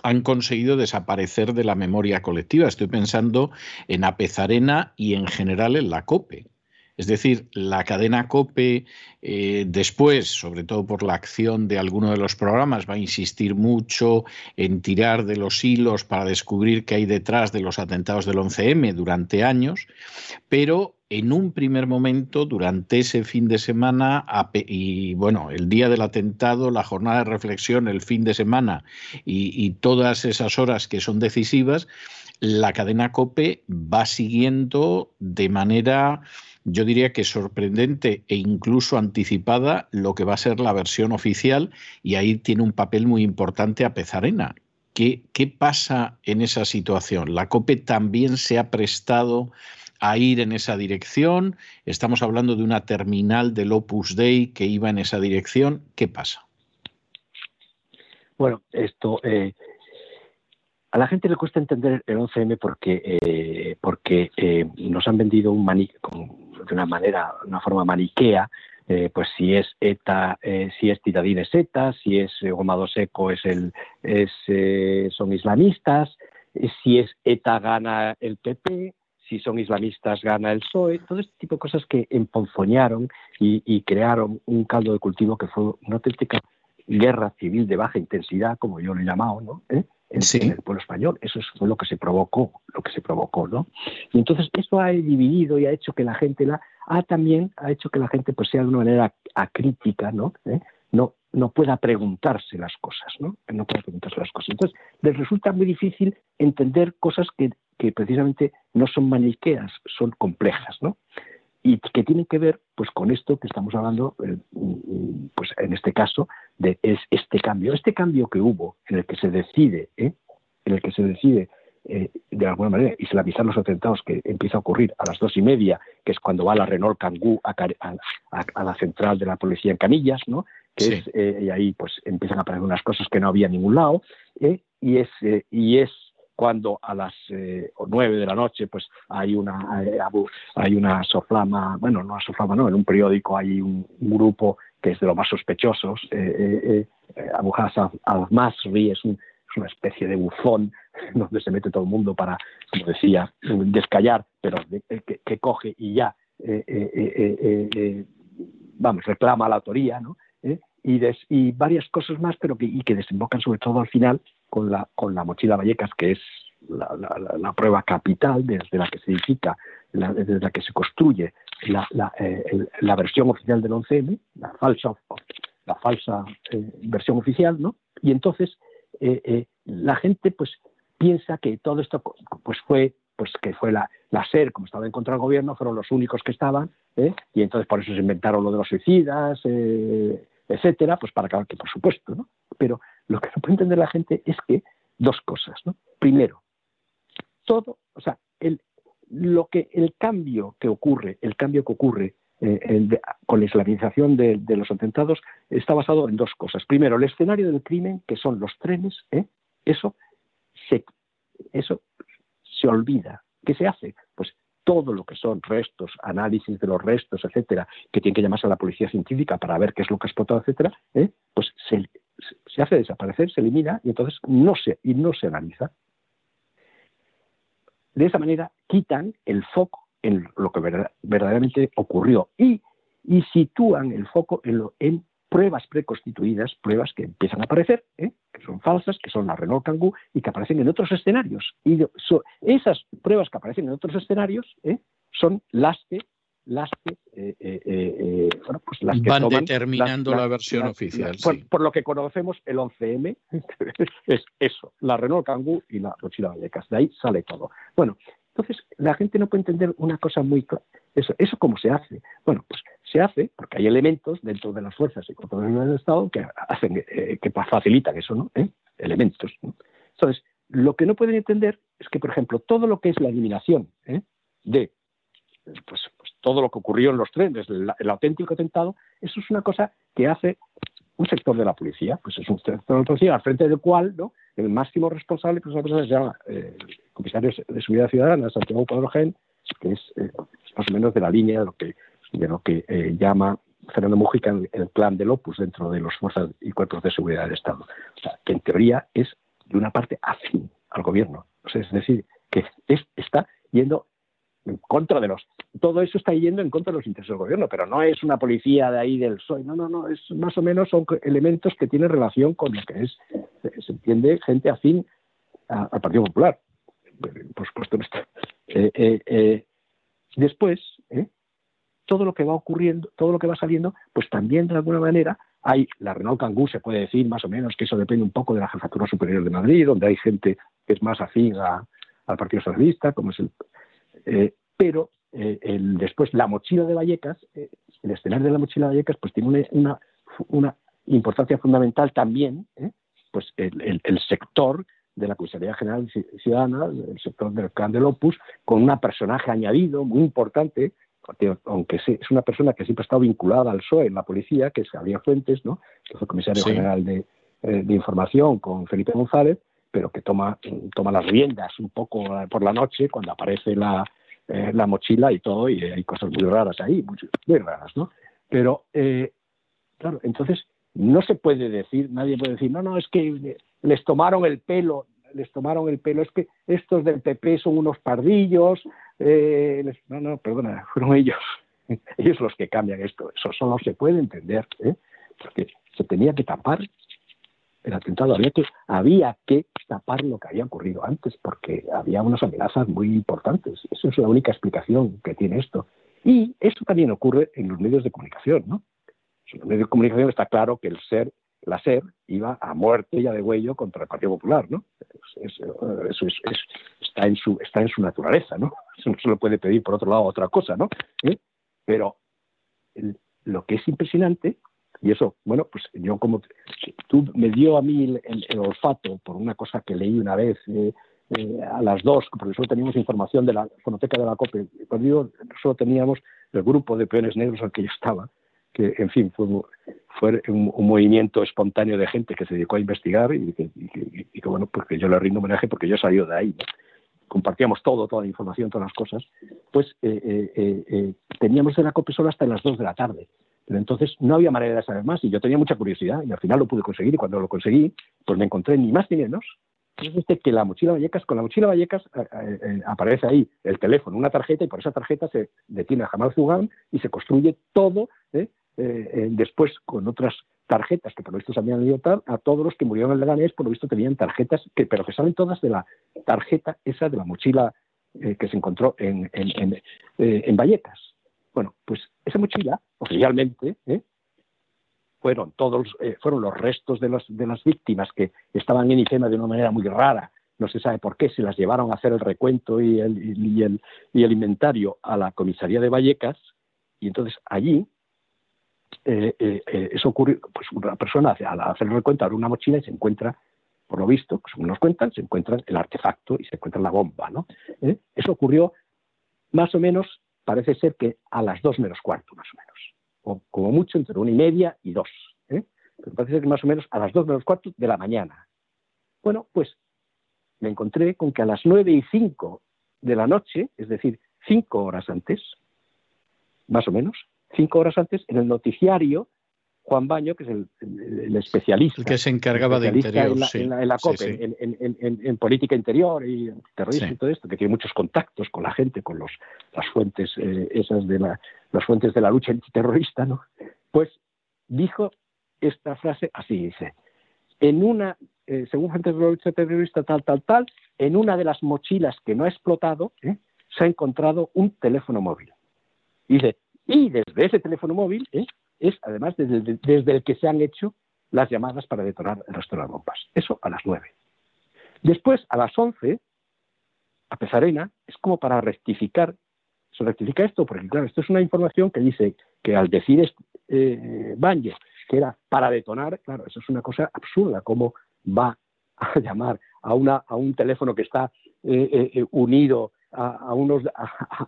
han conseguido desaparecer de la memoria colectiva. Estoy pensando en Apezarena y en general en la COPE. Es decir, la cadena COPE eh, después, sobre todo por la acción de alguno de los programas, va a insistir mucho en tirar de los hilos para descubrir qué hay detrás de los atentados del 11M durante años, pero en un primer momento, durante ese fin de semana, y bueno, el día del atentado, la jornada de reflexión, el fin de semana y, todas esas horas que son decisivas, la cadena COPE va siguiendo de manera, yo diría que sorprendente e incluso anticipada lo que va a ser la versión oficial y ahí tiene un papel muy importante a Pezarena. ¿Qué, pasa en esa situación? ¿La COPE también se ha prestado a ir en esa dirección? Estamos hablando de una terminal del Opus Dei que iba en esa dirección. ¿Qué pasa? Bueno, esto eh, a la gente le cuesta entender el 11M porque eh, porque eh, nos han vendido un de una manera, una forma maniquea. pues si es ETA, si es Tiradín es ETA, si es Gomado Seco es el, es, son islamistas, si es ETA gana el PP, si son islamistas gana el PSOE, todo este tipo de cosas que emponzoñaron y, crearon un caldo de cultivo que fue una auténtica guerra civil de baja intensidad, como yo lo he llamado, ¿no? En, el pueblo español. Eso fue lo que se provocó, lo que se provocó, ¿no? Y entonces eso ha dividido y ha hecho que la gente la ha también ha hecho que la gente pues sea de una manera acrítica, ¿no? ¿Eh? No no pueda preguntarse las cosas, ¿no? No pueda preguntarse las cosas. Entonces, les resulta muy difícil entender cosas que que precisamente no son maniqueas, son complejas, ¿no? Y que tienen que ver pues con esto que estamos hablando, eh, pues en este caso, de es este cambio. Este cambio que hubo en el que se decide, ¿eh? en el que se decide eh, de alguna manera islamizar los atentados que empieza a ocurrir a las dos y media, que es cuando va la Renault Kangoo a, la central de la policía en Canillas, ¿no? Que es, y ahí pues empiezan a aparecer unas cosas que no había en ningún lado, y es y es cuando a las eh, nueve de la noche pues hay una eh, hay una soflama bueno no una soflama no en un periódico hay un, grupo que es de los más sospechosos eh, eh Abu Hassan al-Masri es, una especie de buzón <laughs> donde se mete todo el mundo para como decía descallar pero que, coge y ya vamos reclama la autoría no y, y varias cosas más pero que, y que desembocan sobre todo al final con la, con la mochila Vallecas, que es la, prueba capital desde la que se edifica, desde la que se construye la, eh, versión oficial del 11M, la falsa, la falsa eh, versión oficial, ¿no? Y entonces eh, la gente pues piensa que todo esto pues fue pues que fue la, la SER, como estaba en contra del gobierno, fueron los únicos que estaban, y entonces por eso se inventaron lo de los suicidas, etcétera, pues para acabar que por supuesto, ¿no? Pero lo que no puede entender la gente es que dos cosas, ¿no? Primero, todo, o sea, el, lo que el cambio que ocurre, el cambio que ocurre eh, con la islamización de, los atentados está basado en dos cosas. Primero, el escenario del crimen, que son los trenes, ¿eh? eso se, eso se olvida. ¿Qué se hace? Todo lo que son restos, análisis de los restos, etcétera, que tiene que llamarse a la policía científica para ver qué es lo que ha explotado, etcétera, ¿eh? pues se, hace desaparecer, se elimina y entonces no se, y no se analiza. De esa manera quitan el foco en lo que verdaderamente ocurrió y, y sitúan el foco en, en, pruebas preconstituidas, pruebas que empiezan a aparecer, ¿eh? que son falsas, que son la Renault Kangoo y que aparecen en otros escenarios. Y esas pruebas que aparecen en otros escenarios ¿eh? son las que las que, eh, eh, eh, bueno, pues las que van determinando la versión oficial. Por, lo que conocemos, el 11M <laughs> es eso, la Renault Kangoo y la mochila Vallecas. De ahí sale todo. Bueno, entonces la gente no puede entender una cosa muy clara. Eso, ¿Eso cómo se hace? Bueno, pues se hace porque hay elementos dentro de las fuerzas y controles del Estado que hacen, que facilitan eso, ¿no? Elementos. Entonces, lo que no pueden entender es que, por ejemplo, todo lo que es la eliminación de pues, pues, todo lo que ocurrió en los trenes, el, auténtico atentado, eso es una cosa que hace un sector de la policía, pues es un sector de la policía al frente del cual ¿no? el máximo responsable pues una persona se llama eh, el comisario de seguridad ciudadana, Santiago Padrogén, que es eh, más o menos de la línea de lo que, de lo que eh, llama Fernando Mujica el plan del Opus dentro de las fuerzas y cuerpos de seguridad del Estado. O sea, que en teoría es de una parte afín al gobierno. es decir, que es, está yendo en contra de los. Todo eso está yendo en contra de los intereses del gobierno, pero no es una policía de ahí del PSOE, no, no, no, es más o menos son elementos que tienen relación con lo que es, se entiende, gente afín al Partido Popular. Por supuesto, eh, eh, eh, después, todo lo que va ocurriendo, todo lo que va saliendo, pues también de alguna manera hay la Renault Kangoo, se puede decir más o menos que eso depende un poco de la Jefatura Superior de Madrid, donde hay gente que es más afín al Partido Socialista, como es el, eh, pero eh, después la mochila de Vallecas, eh, el escenario de la mochila de Vallecas, pues tiene una, importancia fundamental también, pues el, sector de la Comisaría General Ciudadana, el sector del clan del Opus, con un personaje añadido muy importante, aunque es una persona que siempre ha estado vinculada al PSOE en la policía, que es Javier Fuentes, ¿no? que fue comisario general de, de, información con Felipe González, pero que toma, toma las riendas un poco por la noche cuando aparece la, eh, la mochila y todo, y hay cosas muy raras ahí, muy, raras, ¿no? Pero, eh, claro, entonces no se puede decir, nadie puede decir, no, no, es que les tomaron el pelo, les tomaron el pelo, es que estos del PP son unos pardillos, eh, no, no, perdona, fueron ellos, <laughs> ellos los que cambian esto, eso solo se puede entender, porque se tenía que tapar el atentado, había que, había que tapar lo que había ocurrido antes, porque había unas amenazas muy importantes. Esa es la única explicación que tiene esto. Y eso también ocurre en los medios de comunicación, ¿no? En los medios de comunicación está claro que el ser, la SER, iba a muerte y a degüello contra el Partido Popular, ¿no? eso está, en su, está en su naturaleza, ¿no? <laughs> No se lo puede pedir, por otro lado, otra cosa, ¿no? ¿Eh? Pero lo que es impresionante y eso, bueno, pues yo como tú me dio a mí el, olfato por una cosa que leí una vez eh, eh, a las dos, porque solo teníamos información de la fonoteca de la COPE. Cuando yo solo teníamos el grupo de peones negros al que yo estaba, que en fin fue, fue un, movimiento espontáneo de gente que se dedicó a investigar y que, bueno, pues que yo le rindo homenaje porque yo salí de ahí. compartíamos todo, toda la información, todas las cosas, pues eh, teníamos de la COPE solo hasta las dos de la tarde. Pero entonces no había manera de saber más y yo tenía mucha curiosidad y al final lo pude conseguir y cuando lo conseguí, pues me encontré ni más ni menos que la mochila Vallecas, con la mochila Vallecas eh, eh, eh, aparece ahí el teléfono, una tarjeta y por esa tarjeta se detiene a Jamal Zugán y se construye todo después con otras tarjetas que por lo visto habían ido a todos los que murieron en Leganés, por lo visto tenían tarjetas, que, pero que salen todas de la tarjeta esa de la mochila que se encontró en, en, en Vallecas. Bueno, pues esa mochila, oficialmente, ¿eh? fueron todos eh, fueron los restos de, de las víctimas que estaban en IFEMA de una manera muy rara. No se sabe por qué, se las llevaron a hacer el recuento y el, y el, y el inventario a la comisaría de Vallecas, y entonces allí eh, eso ocurrió, pues una persona al hacer el recuento abre una mochila y se encuentra, por lo visto, según nos cuentan, se encuentra el artefacto y se encuentra la bomba, ¿no? Eso ocurrió más o menos parece ser que a las dos menos cuarto, más o menos. O como mucho entre una y media y dos. ¿eh? Pero parece ser que más o menos a las dos menos cuarto de la mañana. Bueno, pues me encontré con que a las nueve y cinco de la noche, es decir, cinco horas antes, más o menos, cinco horas antes, en el noticiario Juan Baño, que es el, especialista. que se encargaba de interior. En la, COPE, En, política interior y terrorismo y todo esto, que tiene muchos contactos con la gente, con los, las fuentes eh, esas de la, las fuentes de la lucha antiterrorista, ¿no? Pues dijo esta frase así, dice, en una, eh, según fuentes de la lucha terrorista tal, tal, tal, en una de las mochilas que no ha explotado, ¿eh? se ha encontrado un teléfono móvil. Y dice, y desde ese teléfono móvil ¿eh? es además desde, el que se han hecho las llamadas para detonar el resto de las bombas. Eso a las 9. Después, a las 11, a Pesarena, es como para rectificar. Se rectifica esto porque, claro, esto es una información que dice que al decir eh, que era para detonar, claro, eso es una cosa absurda, cómo va a llamar a, una, a un teléfono que está eh, eh unido a, unos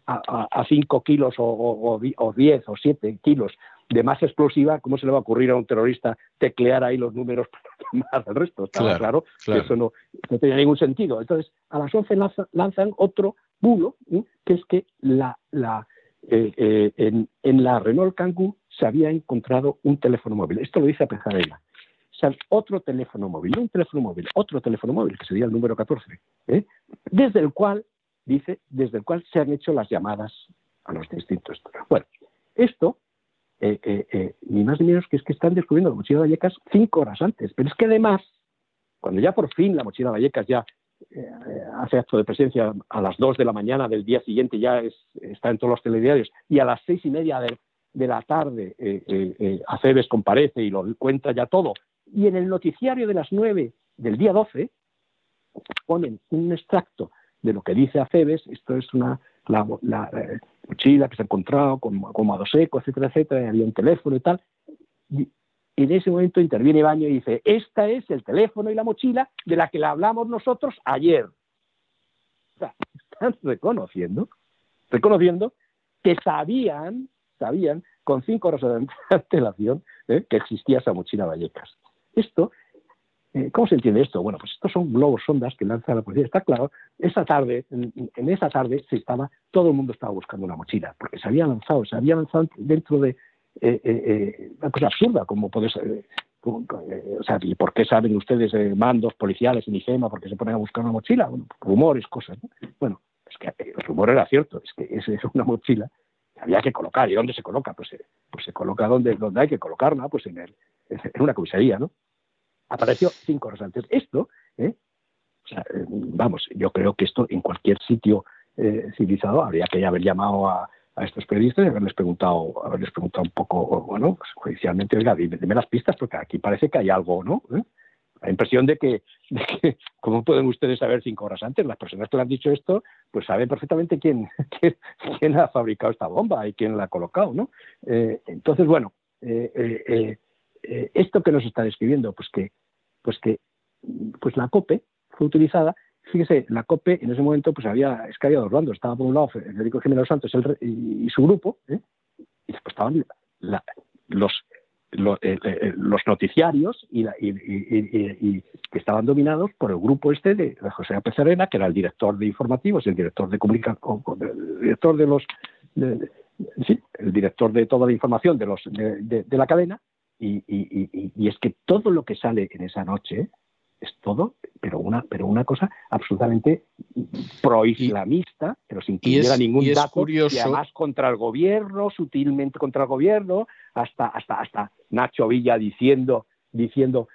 a 5 kilos o 10 o 7 kilos de masa explosiva, ¿cómo se le va a ocurrir a un terrorista teclear ahí los números <laughs> para tomar el resto? Estaba claro, que eso no, no, tenía ningún sentido. Entonces, a las 11 lanzan, otro bulo, que es que la, la, eh, eh, en, en, la Renault Kangoo se había encontrado un teléfono móvil. Esto lo dice a Pezarela. O sea, otro teléfono móvil, no un teléfono móvil, otro teléfono móvil, que sería el número 14, ¿eh? desde el cual dice, desde el cual se han hecho las llamadas a los distintos. Bueno, esto, eh, eh, eh, ni más ni menos que es que están descubriendo la mochila de Vallecas cinco horas antes. Pero es que además, cuando ya por fin la mochila de Vallecas ya hace acto de presencia a las dos de la mañana del día siguiente, ya está en todos los telediarios, y a las seis y media de, la tarde Aceves comparece y lo cuenta ya todo, y en el noticiario de las nueve del día 12 ponen un extracto de lo que dice Acebes, esto es una la, mochila que se ha encontrado con, con seco, etcétera, etcétera, y había un teléfono y tal. Y en ese momento interviene Baño y dice, esta es el teléfono y la mochila de la que le hablamos nosotros ayer. <laughs> Están reconociendo, reconociendo que sabían, sabían con cinco horas de <laughs> antelación ¿eh? que existía esa mochila Vallecas. Esto eh, ¿Cómo se entiende esto? Bueno, pues estos son globos sondas que lanza la policía. Está claro, esa tarde, en, esa tarde se estaba, todo el mundo estaba buscando una mochila, porque se había lanzado, se había lanzado dentro de eh, eh, una cosa absurda, como puede ser, o sea, ¿y por qué saben ustedes mandos policiales en IFEMA porque se ponen a buscar una mochila? Bueno, rumores, cosas. Bueno, es que el rumor era cierto, es que es una mochila que había que colocar. ¿Y dónde se coloca? Pues, pues se coloca donde, donde hay que colocarla, pues en, el, en una comisaría, ¿no? Apareció cinco horas antes. Esto, ¿eh? Eh, vamos, yo creo que esto en cualquier sitio eh, civilizado habría que haber llamado a, estos periodistas y haberles preguntado, haberles preguntado un poco, bueno, pues, judicialmente, oiga, dime, las pistas, porque aquí parece que hay algo, ¿no? La impresión de que, de ¿cómo pueden ustedes saber cinco horas antes? Las personas que le han dicho esto, pues saben perfectamente <laughs> quién, quién, ha fabricado esta bomba y quién la ha colocado, ¿no? entonces, bueno, esto que nos está describiendo, pues que pues que pues la COPE fue utilizada. Fíjese, la COPE en ese momento pues había, es que había dos. Estaba por un lado Federico Jiménez Santos y, su grupo, ¿eh? y después estaban los, eh, eh, los, noticiarios y, que estaban dominados por el grupo este de, José José Serena, que era el director de informativos, el director de comunicación, el director de los, el director de toda la información de los de la cadena, y, es que todo lo que sale en esa noche es todo, pero una, pero una cosa absolutamente proislamista, pero sin que hubiera ningún dato, y además contra el gobierno, sutilmente contra el gobierno, hasta, hasta, hasta Nacho Villa diciendo, diciendo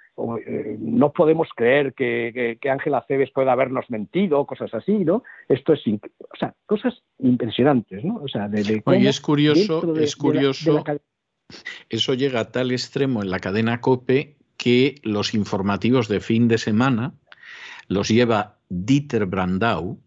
eh, no podemos creer que, que, Ángela Cebes pueda habernos mentido, cosas así, ¿no? Esto es, o sea, cosas impresionantes, ¿no? O sea, de, es curioso, es curioso. Eso llega a tal extremo en la cadena COPE que los informativos de fin de semana los lleva Dieter Brandau,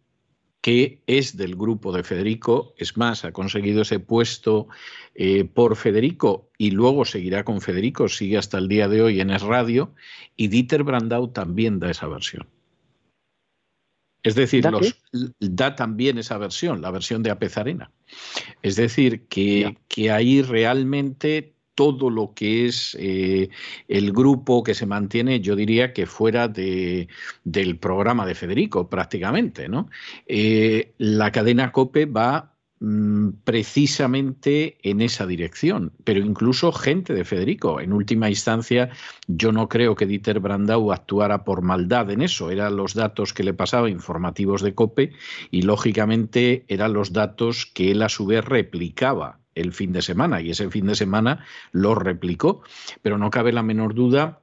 que es del grupo de Federico, es más, ha conseguido ese puesto eh, por Federico y luego seguirá con Federico, sigue hasta el día de hoy en Es Radio, y Dieter Brandau también da esa versión. Es decir, los, da también esa versión, la versión de Apezarena. Es decir, que, que ahí realmente todo lo que es eh, el grupo que se mantiene, yo diría que fuera de, del programa de Federico, prácticamente. ¿no? Eh, la cadena COPE va precisamente en esa dirección, pero incluso gente de Federico. En última instancia, yo no creo que Dieter Brandau actuara por maldad en eso, eran los datos que le pasaba informativos de COPE y lógicamente eran los datos que él a su vez replicaba el fin de semana y ese fin de semana lo replicó, pero no cabe la menor duda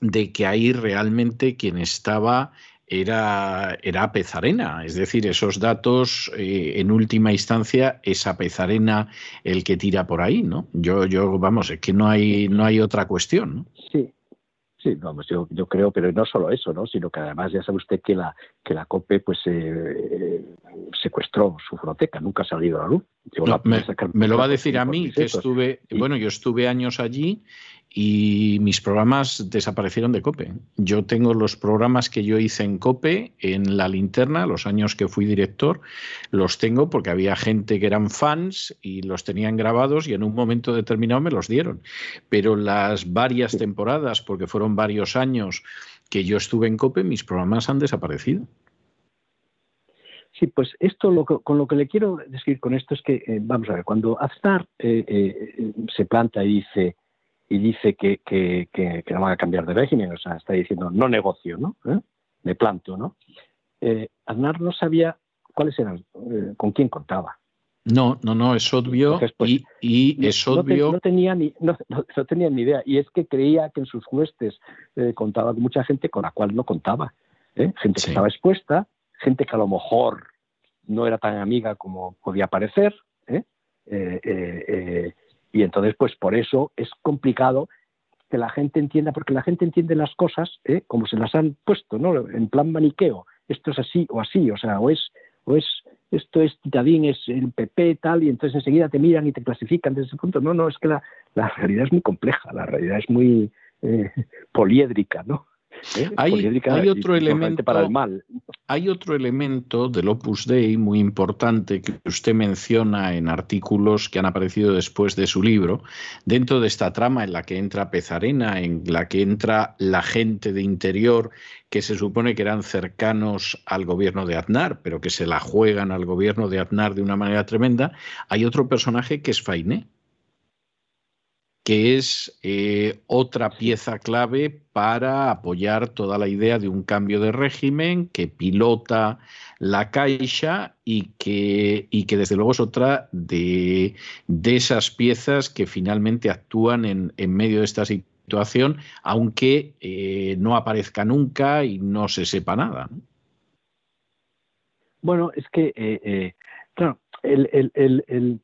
de que ahí realmente quien estaba era, era Pezarena. Es decir, esos datos, eh, en última instancia, es a Pezarena el que tira por ahí, ¿no? Yo, yo vamos, es que no hay, no hay otra cuestión, ¿no? Sí, Sí, vamos, yo, yo creo, pero no solo eso, ¿no? sino que además ya sabe usted que la, que la COPE pues eh, secuestró su fonoteca, nunca ha salido a la luz. me, lo va a decir a mí, que estuve, bueno, yo estuve años allí y mis programas desaparecieron de COPE. Yo tengo los programas que yo hice en COPE, en la linterna, los años que fui director, los tengo porque había gente que eran fans y los tenían grabados y en un momento determinado me los dieron. Pero las varias temporadas, porque fueron varios años que yo estuve en COPE, mis programas han desaparecido. Sí, pues esto con lo que le quiero decir con esto es que, eh, vamos a ver, cuando Aznar eh, eh, se planta y dice y dice que, que, que, no van a cambiar de régimen, o sea, está diciendo no negocio, ¿no? ¿Eh? Me planto, ¿no? Eh, Aznar no sabía cuáles eran, eh, con quién contaba. No, no, no, es obvio pues, y, y, es obvio. No, tenía ni, no, tenía ni idea y es que creía que en sus huestes eh, contaba con mucha gente con la cual no contaba. Gente que estaba expuesta, gente que a lo mejor no era tan amiga como podía parecer. ¿eh? Y entonces, pues por eso es complicado que la gente entienda, porque la gente entiende las cosas ¿eh? como se las han puesto, ¿no? En plan maniqueo. Esto es así o así, o sea, o es, o es, esto es Titadín, es el PP, tal, y entonces enseguida te miran y te clasifican desde ese punto. No, no, es que la, la realidad es muy compleja, la realidad es muy eh, <laughs> poliédrica, ¿no? ¿Eh? Hay, otro elemento para el mal. Hay otro elemento del Opus Dei muy importante que usted menciona en artículos que han aparecido después de su libro, dentro de esta trama en la que entra Pezarena, en la que entra la gente de interior que se supone que eran cercanos al gobierno de Aznar, pero que se la juegan al gobierno de Aznar de una manera tremenda. Hay otro personaje que es Fainé que es eh, otra pieza clave para apoyar toda la idea de un cambio de régimen que pilota la Caixa y que, y que desde luego es otra de, esas piezas que finalmente actúan en, medio de esta situación, aunque eh, no aparezca nunca y no se sepa nada. Bueno, es que, eh, claro, el, el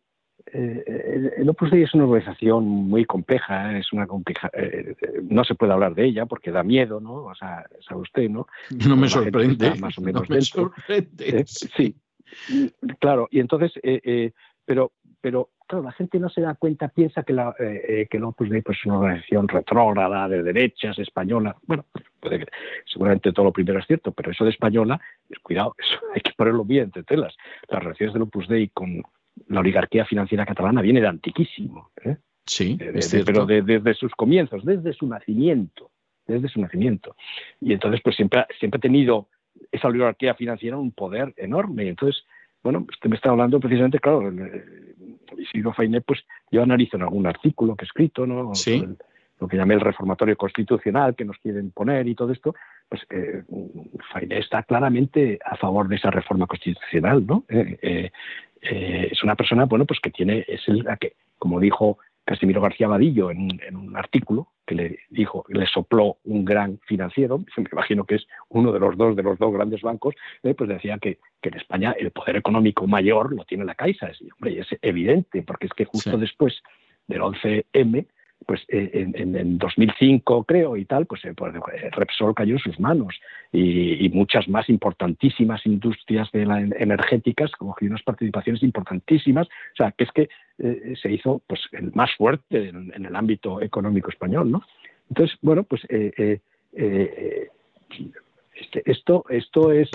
eh, el Opus Dei es una organización muy compleja, es una compleja, eh, no se puede hablar de ella porque da miedo, ¿no? O sea, sabe usted, ¿no? <laughs> No me sorprende. Más o <laughs> menos me sorprende. Eh, sí, claro. Y entonces, pero, pero claro, la gente no se da cuenta, piensa que, la, que el Opus Dei pues, es una organización retrógrada, de derechas, española. Bueno, puede que, seguramente todo lo primero es cierto, pero eso de española, cuidado, <laughs> eso hay que ponerlo bien entre telas. Las relaciones del Opus Dei con, la oligarquía financiera catalana viene de antiquísimo. ¿eh? Sí, pero desde sus comienzos, desde su nacimiento, desde su nacimiento. Y entonces, pues siempre, siempre ha tenido esa oligarquía financiera un poder enorme. Entonces, bueno, usted me está hablando precisamente, claro, Isidro Fainé, pues yo analizo en algún artículo que he escrito, ¿no? Sí lo que llamé el reformatorio constitucional que nos quieren poner y todo esto, pues eh, está claramente a favor de esa reforma constitucional, ¿no? Eh, eh, eh, es una persona, bueno, pues que tiene, es la que, como dijo Casimiro García Vadillo en, un artículo que le dijo, le sopló un gran financiero, me imagino que es uno de los dos de los dos grandes bancos, pues decía que, en España el poder económico mayor lo tiene la Caixa. Y, hombre, es evidente, porque es que justo después del 11M, pues eh, en, en, 2005 creo y tal, pues, eh, pues eh, Repsol cayó en sus manos y, muchas más importantísimas industrias de la, energéticas como unas participaciones importantísimas, o sea, que es que se hizo pues el más fuerte en, el ámbito económico español, ¿no? Entonces, bueno, pues este, esto, esto es,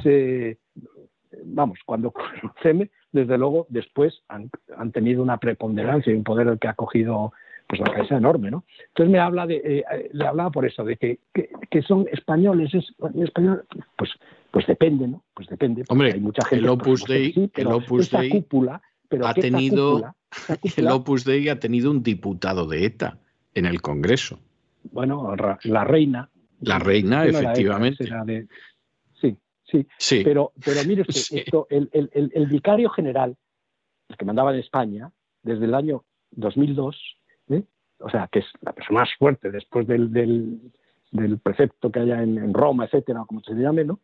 vamos, cuando <laughs> CEME, desde luego, después han, han tenido una preponderancia y un poder que ha cogido pues la cabeza enorme, ¿no? Entonces me habla de, eh, le hablaba por eso, de que, que, son españoles, es español, pues, pues depende, ¿no? Pues depende. Hombre, hay mucha gente, el Opus Dei, el Opus Dei cúpula, pero ha tenido, <laughs> el Opus Dei ha tenido un diputado de ETA en el Congreso. Bueno, la reina. La reina, efectivamente. sí, sí, sí, Pero, pero mire <laughs> usted, esto, el, el, el, vicario general, el que mandaba en España, desde el año 2002, ¿eh? o sea, que es la persona más fuerte después del, del, precepto que haya en, Roma, etcétera, como se llame, ¿no?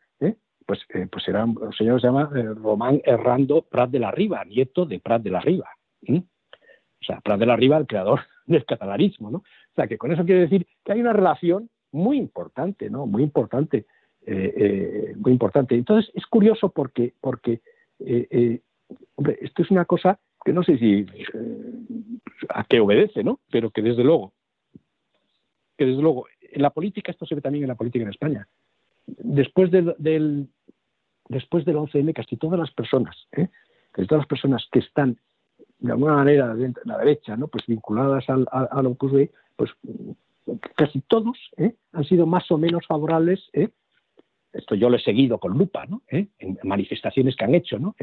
Pues, pues era un señor que se llama Román Errando Prat de la Riva, nieto de Prat de la Riva. O sea, Prat de la Riva, el creador <laughs> del catalanismo, ¿no? O sea, que con eso quiere decir que hay una relación muy importante, ¿no? Muy importante, eh, eh, muy importante. Entonces, es curioso porque, porque eh, hombre, esto es una cosa que no sé si a qué obedece, ¿no? Pero que desde luego, que desde luego, en la política, esto se ve también en la política en España. Después del, del después del 11M, casi todas las personas, casi todas las personas que están de alguna manera la derecha, ¿no? Pues vinculadas al, al, Opus Dei, pues casi todos ¿eh? han sido más o menos favorables. ¿eh? Esto yo lo he seguido con lupa, ¿no? ¿Eh? En manifestaciones que han hecho, ¿no?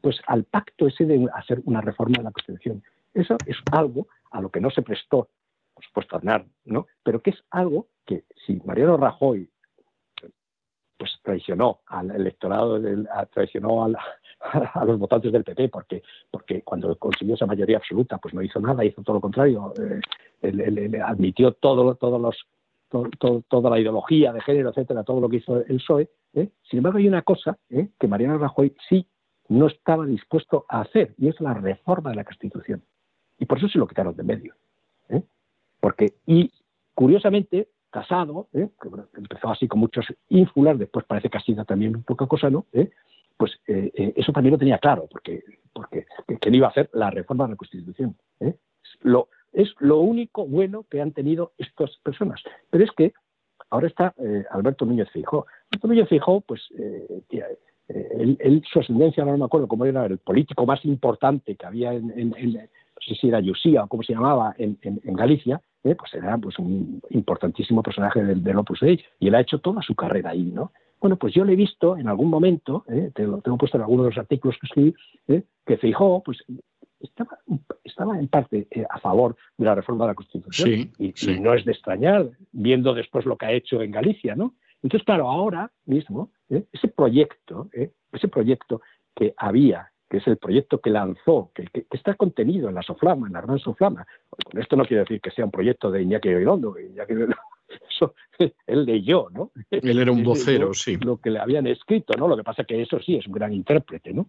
Pues al pacto ese de hacer una reforma de la Constitución. Eso es algo a lo que no se prestó, por supuesto, Aznar, ¿no? Pero que es algo que si Mariano Rajoy pues traicionó al electorado, traicionó a, a, los votantes del PP, porque, porque cuando consiguió esa mayoría absoluta, pues no hizo nada, hizo todo lo contrario, eh, admitió todo, todos los, toda la ideología de género, etcétera, todo lo que hizo el PSOE. ¿eh? Sin embargo, hay una cosa ¿eh? que Mariano Rajoy sí no estaba dispuesto a hacer, y es la reforma de la Constitución. Y por eso se lo quitaron de medio. Porque, y curiosamente, Casado, ¿eh? que empezó así con muchos ínfulas, después parece que ha sido también un poco cosa, ¿no? ¿Eh? Pues eh, eso también lo tenía claro, porque, porque que no iba a hacer la reforma de la Constitución. Lo, es lo único bueno que han tenido estas personas. Pero es que ahora está Alberto Núñez Fijó. Alberto Núñez Fijó, pues, él, su ascendencia, no me acuerdo cómo era, el político más importante que había en, no sé si era Yusía o cómo se llamaba, en, en Galicia, ¿eh? pues era pues, un importantísimo personaje del, del, Opus Dei y él ha hecho toda su carrera ahí, ¿no? Bueno, pues yo le he visto en algún momento, ¿eh? te lo tengo puesto en algunos de los artículos que escribí, ¿eh? que Feijó, pues estaba, estaba en parte a favor de la reforma de la Constitución y, no es de extrañar, viendo después lo que ha hecho en Galicia, ¿no? Entonces, claro, ahora mismo, ese proyecto, ese proyecto que había que es el proyecto que lanzó, que, está contenido en la Soflama, en la Gran Soflama. Con esto no quiere decir que sea un proyecto de Iñaki Oirondo, Iñaki <laughs> eso él leyó, ¿no? Él era un vocero, sí. Lo que le habían escrito, ¿no? Lo que pasa que eso sí es un gran intérprete, ¿no?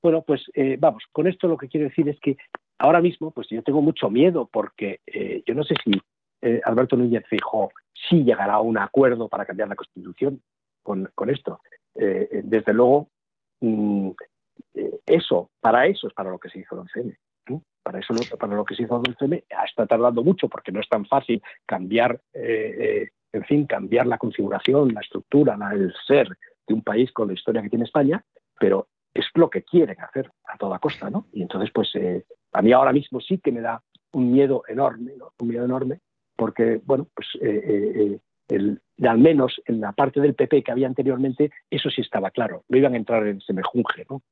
Bueno, pues eh, vamos, con esto lo que quiero decir es que ahora mismo, pues yo tengo mucho miedo porque eh, yo no sé si eh, Alberto Núñez Fijó sí llegará a un acuerdo para cambiar la Constitución con, esto. desde luego, mm, eh, eso, para eso es para lo que se hizo el 11M. Para eso, para lo que se hizo el 11M, está tardando mucho porque no es tan fácil cambiar, eh, eh, en fin, cambiar la configuración, la estructura, el ser de un país con la historia que tiene España, pero es lo que quieren hacer a toda costa, ¿no? Y entonces, pues, a mí ahora mismo sí que me da un miedo enorme, Un miedo enorme, porque, bueno, pues el, al menos en la parte del PP que había anteriormente, eso sí estaba claro, no iban a entrar en ese mejunje, ¿no?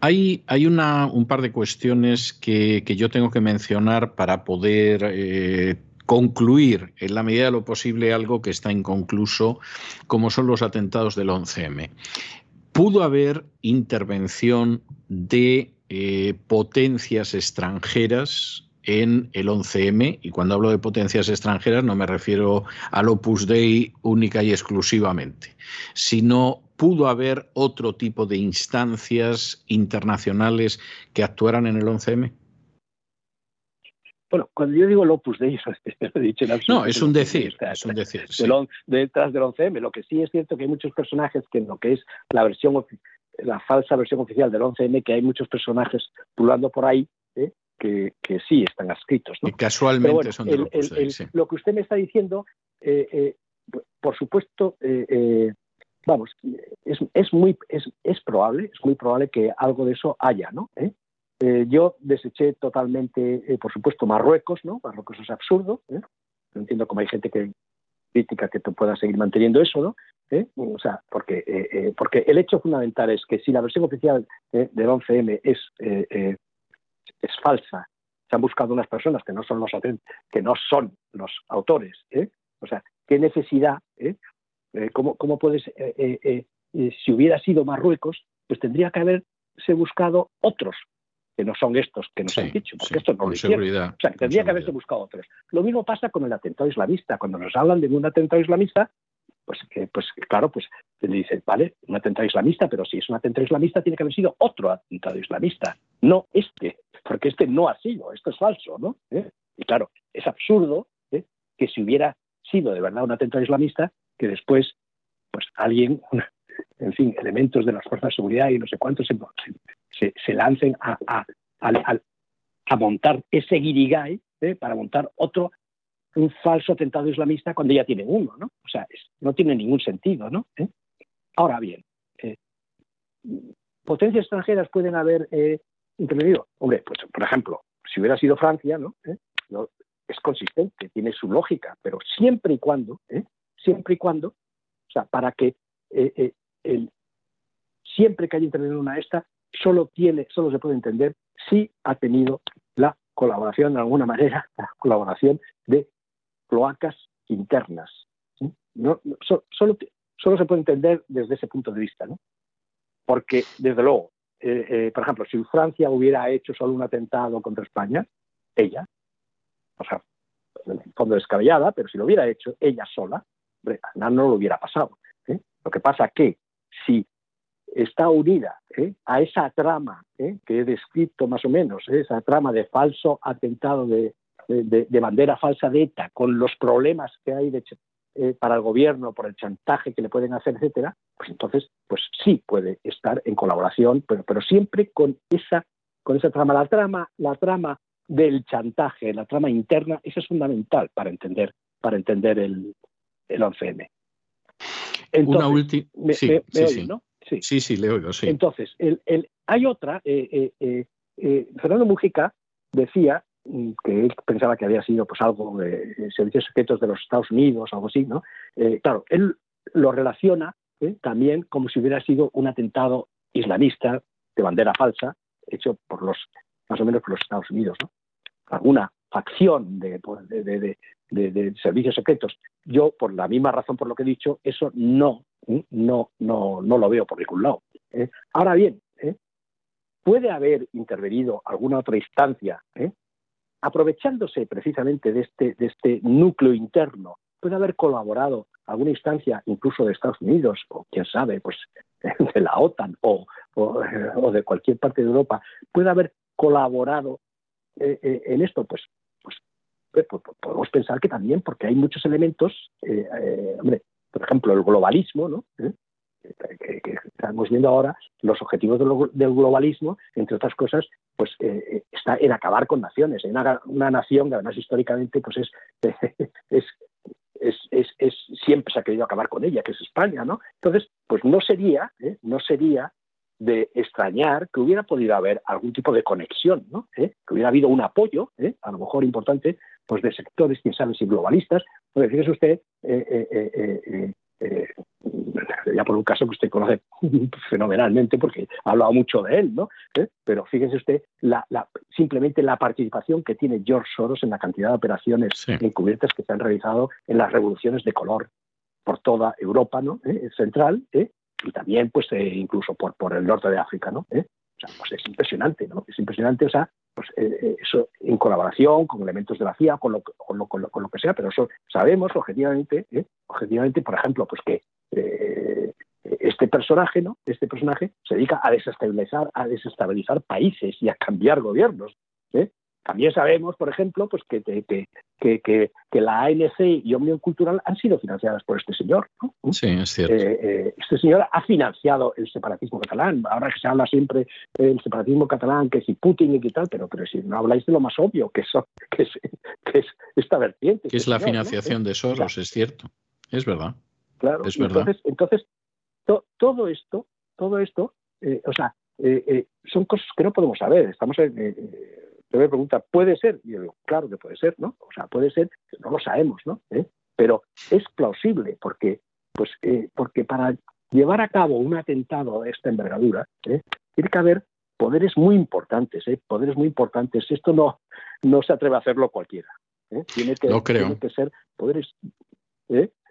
Hay, hay una, un par de cuestiones que, yo tengo que mencionar para poder eh, concluir en la medida de lo posible algo que está inconcluso, como son los atentados del 11M. Pudo haber intervención de eh, potencias extranjeras en el 11M, y cuando hablo de potencias extranjeras no me refiero al Opus Dei única y exclusivamente, sino pudo haber otro tipo de instancias internacionales que actuaran en el 11M? Bueno, cuando yo digo el Opus Dei, <laughs> eso he dicho en No, es un decir, es un decir. Detrás del 11M, lo que sí es cierto que hay muchos personajes que en lo que es la versión la falsa versión oficial del 11M, que hay muchos personajes pulando por ahí. Que, que, sí están adscritos. ¿no? Y casualmente son Opus Dei, Lo que usted me está diciendo, eh, eh, por supuesto, vamos, es, es muy, es, es, probable, es muy probable que algo de eso haya, ¿no? ¿Eh? Eh, yo deseché totalmente, eh, por supuesto, Marruecos, ¿no? Marruecos es absurdo, No entiendo cómo hay gente que crítica que tú puedas seguir manteniendo eso, ¿no? O sea, porque, porque el hecho fundamental es que si la versión oficial del 11M es, es falsa, se han buscado unas personas que no son los que no son los autores, o sea, qué necesidad eh, ¿cómo, puedes, eh, eh, si hubiera sido Marruecos, pues tendría que haberse buscado otros que no son estos que nos han dicho, porque estos no lo hicieron. O sea, que tendría que haberse buscado otros. Lo mismo pasa con el atentado islamista. Cuando nos hablan de un atentado islamista, pues, pues claro, pues le dicen, vale, un atentado islamista, pero si es un atentado islamista tiene que haber sido otro atentado islamista, no este, porque este no ha sido, esto es falso, ¿no? ¿Eh? Y claro, es absurdo ¿eh? que si hubiera sido de verdad un atentado islamista, que después, pues alguien, en fin, elementos de las fuerzas de seguridad y no sé cuántos se, se, lancen a, a, montar ese guirigay ¿eh? para montar otro un falso atentado islamista cuando ya tienen uno, ¿no? O sea, no tiene ningún sentido, ¿no? ¿Eh? Ahora bien, eh, potencias extranjeras pueden haber intervenido. Hombre, pues por ejemplo, si hubiera sido Francia, ¿no? Es consistente, tiene su lógica, pero siempre y cuando, siempre y cuando, o sea, para que el, siempre que haya intervenido una esta, solo tiene, solo se puede entender si ha tenido la colaboración de alguna manera, <laughs> la colaboración de cloacas internas. No, solo, se puede entender desde ese punto de vista, ¿no? Porque, desde luego, eh, eh, por ejemplo, si Francia hubiera hecho solo un atentado contra España, ella, o sea, en el fondo descabellada, pero si lo hubiera hecho ella sola, no lo hubiera pasado. ¿eh? Lo que pasa que si está unida a esa trama que he descrito más o menos, esa trama de falso atentado de, bandera falsa de ETA, con los problemas que hay para el gobierno, por el chantaje que le pueden hacer, etcétera, pues entonces, pues sí puede estar en colaboración, pero, pero siempre con esa, con esa trama. La trama, la trama del chantaje, la trama interna, esa es fundamental para entender, para entender el, el 11M. Una última. Sí, sí, sí. ¿no? Sí, sí, sí, le oigo, sí. Entonces, el, el, hay otra, eh, eh, eh, Fernando Mujica decía que él pensaba que había sido pues algo de servicios secretos de los Estados Unidos, algo así, ¿no? claro, él lo relaciona también como si hubiera sido un atentado islamista de bandera falsa hecho por los, más o menos por los Estados Unidos, ¿no? Alguna facción de, pues, de, de, servicios secretos. Yo, por la misma razón por lo que he dicho, eso no no, no, no lo veo por ningún lado. ¿eh? Ahora bien, ¿eh? puede haber intervenido alguna otra instancia, ¿eh? Aprovechándose precisamente de este, de este núcleo interno, puede haber colaborado alguna instancia, incluso de Estados Unidos, o quién sabe, pues <laughs> de la OTAN o, <laughs> o, de cualquier parte de Europa, puede haber colaborado en esto, pues, pues, pues, podemos pensar que también, porque hay muchos elementos, hombre, por ejemplo, el globalismo, ¿no? ¿Eh? Que, estamos viendo ahora, los objetivos del, globalismo, entre otras cosas, pues eh, eh, está en acabar con naciones. Una, una, nación que además históricamente pues <laughs> es, es, es, es, siempre se ha querido acabar con ella, que es España, ¿no? Entonces, pues no sería, no sería de extrañar que hubiera podido haber algún tipo de conexión, ¿no? que hubiera habido un apoyo, a lo mejor importante, pues de sectores, quién sabe si globalistas. Pues fíjese usted, eh, eh, eh, ya por un caso que usted conoce <laughs> fenomenalmente porque ha hablado mucho de él, ¿no? Pero fíjese usted la, simplemente la participación que tiene George Soros en la cantidad de operaciones encubiertas que se han realizado en las revoluciones de color por toda Europa, ¿no? Central, y también, pues, incluso por, por el norte de África, ¿no? O sea, pues es impresionante, ¿no? Es impresionante, o sea, pues eh, eh, eso en colaboración con elementos de la CIA, con lo, con lo, con lo, que sea, pero eso sabemos objetivamente, ¿eh? objetivamente, por ejemplo, pues que este personaje, ¿no? Este personaje se dedica a desestabilizar, a desestabilizar países y a cambiar gobiernos. ¿eh? También sabemos, por ejemplo, pues que, que, que, la ANC y Omnium Cultural han sido financiadas por este señor. Sí, es cierto. Eh, eh, este señor ha financiado el separatismo catalán. Ahora que se habla siempre del separatismo catalán, que si Putin y qué tal, pero, pero si no habláis de lo más obvio, que, que, es, que es esta vertiente. Que es la financiación de Soros, es cierto. Es verdad. Claro, es verdad. entonces, entonces todo esto, todo esto, eh, o sea, son cosas que no podemos saber. Estamos en, me pregunta, ¿puede ser? Y yo digo, claro que puede ser, ¿no? O sea, puede ser, no lo sabemos, ¿no? ¿Eh? Pero es plausible porque, pues, eh, porque para llevar a cabo un atentado de esta envergadura, ¿eh? tiene que haber poderes muy importantes, ¿eh? poderes muy importantes. Esto no, no se atreve a hacerlo cualquiera. Tiene, que, no creo. que ser poderes,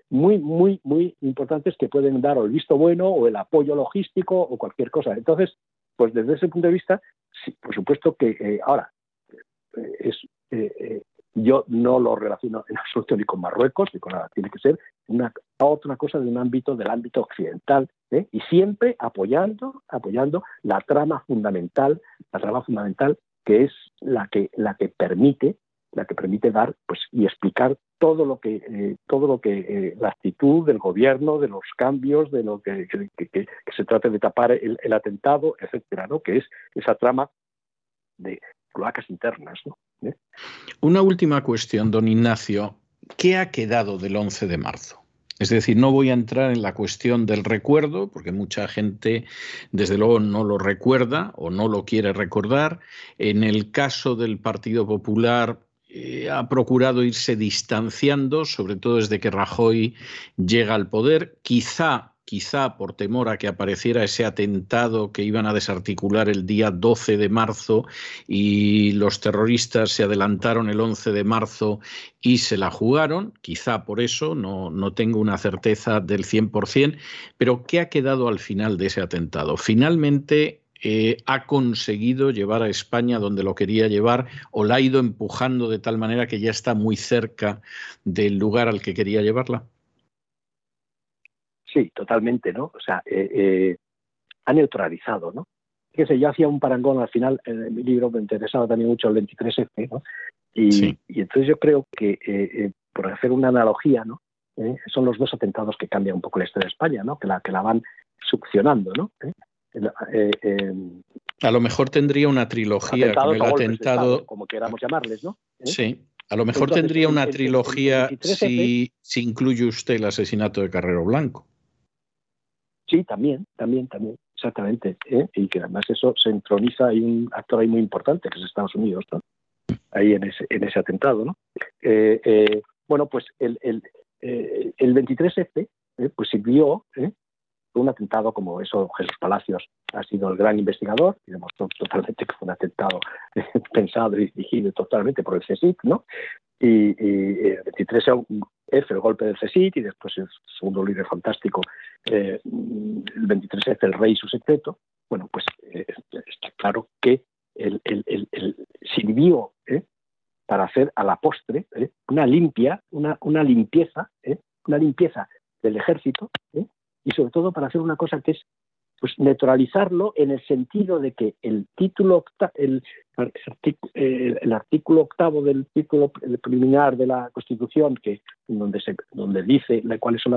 muy, muy, muy importantes que pueden dar el visto bueno o el apoyo logístico o cualquier cosa. Entonces, pues desde ese punto de vista, sí, por supuesto que eh, ahora es eh, yo no lo relaciono en absoluto ni con Marruecos ni con nada. Tiene que ser una otra cosa de un ámbito del ámbito occidental y siempre apoyando apoyando la trama fundamental la trama fundamental que es la que la que permite la que permite dar pues y explicar todo lo que eh, todo lo que eh, la actitud del gobierno de los cambios de lo que, que, se trate de tapar el, atentado etcétera no que es esa trama de cloacas internas ¿no? ¿Eh? una última cuestión don Ignacio qué ha quedado del 11 de marzo es decir, no voy a entrar en la cuestión del recuerdo, porque mucha gente, desde luego, no lo recuerda o no lo quiere recordar. En el caso del Partido Popular, eh, ha procurado irse distanciando, sobre todo desde que Rajoy llega al poder, quizá quizá por temor a que apareciera ese atentado que iban a desarticular el día 12 de marzo y los terroristas se adelantaron el 11 de marzo y se la jugaron, quizá por eso, no, no tengo una certeza del 100%, pero ¿qué ha quedado al final de ese atentado? Finalmente eh, ha conseguido llevar a España donde lo quería llevar o la ha ido empujando de tal manera que ya está muy cerca del lugar al que quería llevarla? Sí, totalmente, ¿no? O sea, eh, eh, ha neutralizado, ¿no? Fíjese, yo hacía un parangón al final, en mi libro me interesaba también mucho el 23F, ¿no? Y, entonces yo creo que, por hacer una analogía, ¿no? son los dos atentados que cambian un poco la historia de España, ¿no? Que la, que la van succionando, ¿no? Eh, em, a lo mejor tendría una trilogía con el atentado. como queramos llamarles, ¿no? ¿Eh? Sí. A lo mejor tendría una trilogía si, si, incluye usted el asesinato de Carrero Blanco. Sí, también, también, también, exactamente. ¿eh? Y que además eso se entroniza, hay un actor ahí muy importante, que es Estados Unidos, ¿no? Ahí en ese, en ese atentado, ¿no? bueno, pues el, el, el 23F pues sirvió un atentado como eso, Jesús Palacios ha sido el gran investigador y demostró totalmente que fue un atentado <laughs> pensado y dirigido totalmente por el CSIC, ¿no? Y, el 23 F, el golpe del CSIC, y después el segundo líder fantástico, eh, el 23 F, el rey y su secreto. Bueno, pues eh, está claro que el, sirvió ¿eh? para hacer a la postre una limpia, una, una limpieza, una limpieza del ejército, y sobre todo para hacer una cosa que es pues neutralizarlo en el sentido de que el título el, el, artículo octavo del título preliminar de la Constitución que donde se donde dice cuáles son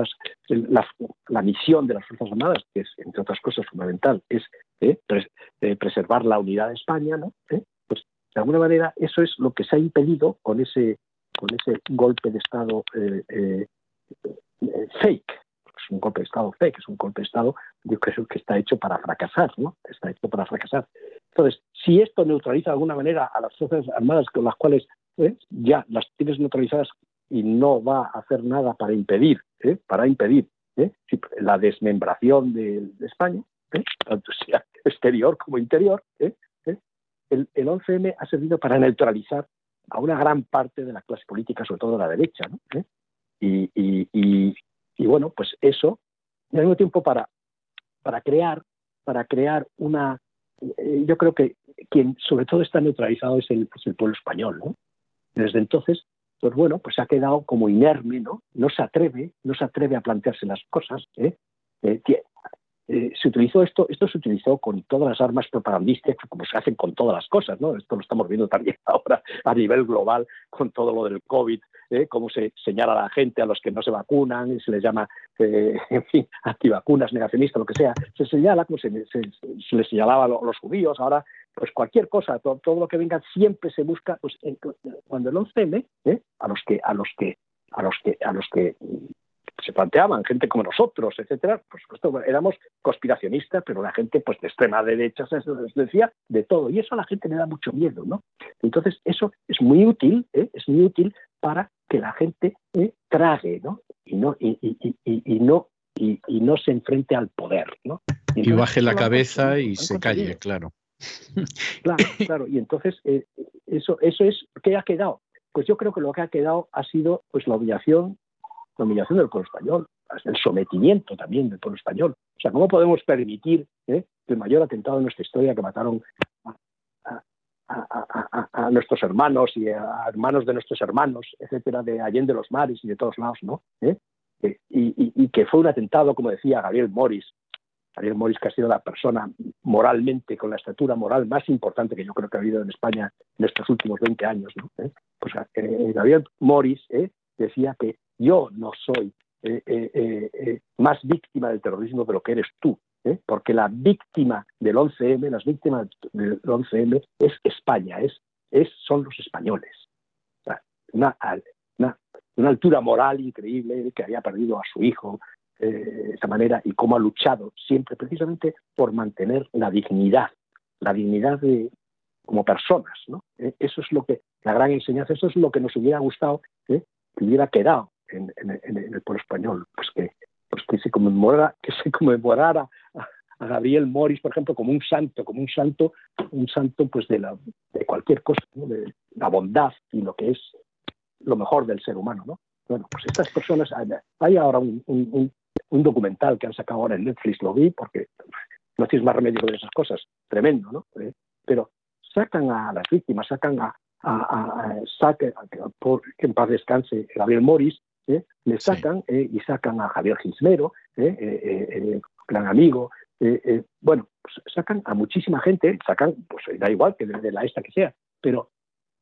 las la, misión de las fuerzas armadas que es entre otras cosas fundamental es eh, eh, preservar la unidad de España no eh, pues de alguna manera eso es lo que se ha impedido con ese con ese golpe de estado fake es un golpe de Estado fake, es un golpe de Estado, yo creo que está hecho para fracasar, ¿no? Está hecho para fracasar. Entonces, si esto neutraliza de alguna manera a las Fuerzas Armadas con las cuales ¿eh? ya las tienes neutralizadas y no va a hacer nada para impedir, ¿eh? para impedir ¿eh? la desmembración de, España, tanto sea exterior como interior, el, el 11M ha servido para neutralizar a una gran parte de la clase política, sobre todo de la derecha, ¿no? y, y bueno, pues eso, y al mismo tiempo para, para crear, para crear una, eh, yo creo que quien sobre todo está neutralizado es el, pues pueblo español, ¿no? Desde entonces, pues bueno, pues ha quedado como inerme, ¿no? No se atreve, no se atreve a plantearse las cosas, ¿eh? eh eh, se utilizó esto, esto se utilizó con todas las armas propagandísticas, como se hacen con todas las cosas, ¿no? Esto lo estamos viendo también <laughs> ahora a nivel global con todo lo del COVID, ¿eh? cómo se señala a la gente, a los que no se vacunan, y se les llama, eh, <laughs> en fin, antivacunas, negacionistas, lo que sea, se señala como se, les señalaba a los judíos, ahora pues cualquier cosa, todo, lo que venga siempre se busca, pues cuando el 11M, ¿eh? a los que, a los que, a los que, a los que se planteaban, gente como nosotros, etcétera, por supuesto éramos conspiracionistas, pero la gente pues de extrema derecha se decía de todo, y eso a la gente le da mucho miedo, ¿no? Entonces eso es muy útil, ¿eh? es muy útil para que la gente ¿eh? trague, ¿no? Y no, y, no y, no se enfrente al poder, ¿no? Y, baje la cabeza y se calle, claro. Claro, <coughs> claro. Y entonces eh, eso, eso es ¿qué ha quedado. Pues yo creo que lo que ha quedado ha sido pues la obligación dominación del pueblo español, el sometimiento también del pueblo español. O sea, ¿cómo podemos permitir ¿eh? el mayor atentado de nuestra historia que mataron a, nuestros hermanos y a hermanos de nuestros hermanos, etcétera, de Allende los Mares y de todos lados, ¿no? ¿Eh? Y, que fue un atentado, como decía Gabriel Morris, Gabriel Morris, que ha sido la persona moralmente, con la estatura moral más importante que yo creo que ha habido en España en estos últimos 20 años. ¿no? Pues Gabriel Morris decía que yo no soy más víctima del terrorismo de lo que eres tú, porque la víctima del 11M, las víctimas del 11M es España, es, son los españoles. una, altura moral increíble que había perdido a su hijo, de esa manera y cómo ha luchado siempre precisamente por mantener la dignidad, la dignidad de, como personas. ¿no? Eh, eso es lo que, la gran enseñanza, eso es lo que nos hubiera gustado ¿eh? que hubiera quedado en, el pueblo español, pues que, pues que se conmemorara, que se conmemorara a, Gabriel Morris, por ejemplo, como un santo, como un santo, un santo pues de, la, de cualquier cosa, de la bondad y lo que es lo mejor del ser humano, ¿no? Bueno, pues estas personas, hay ahora un, un documental que han sacado ahora en Netflix, lo vi porque no tienes más remedio de esas cosas, tremendo, ¿no? Eh, pero sacan a las víctimas, sacan a, a, por que en paz descanse Gabriel Morris, ¿eh? le sacan eh, y sacan a Javier Gismero, gran amigo, bueno, pues sacan a muchísima gente, sacan, pues da igual que de, la esta que sea, pero,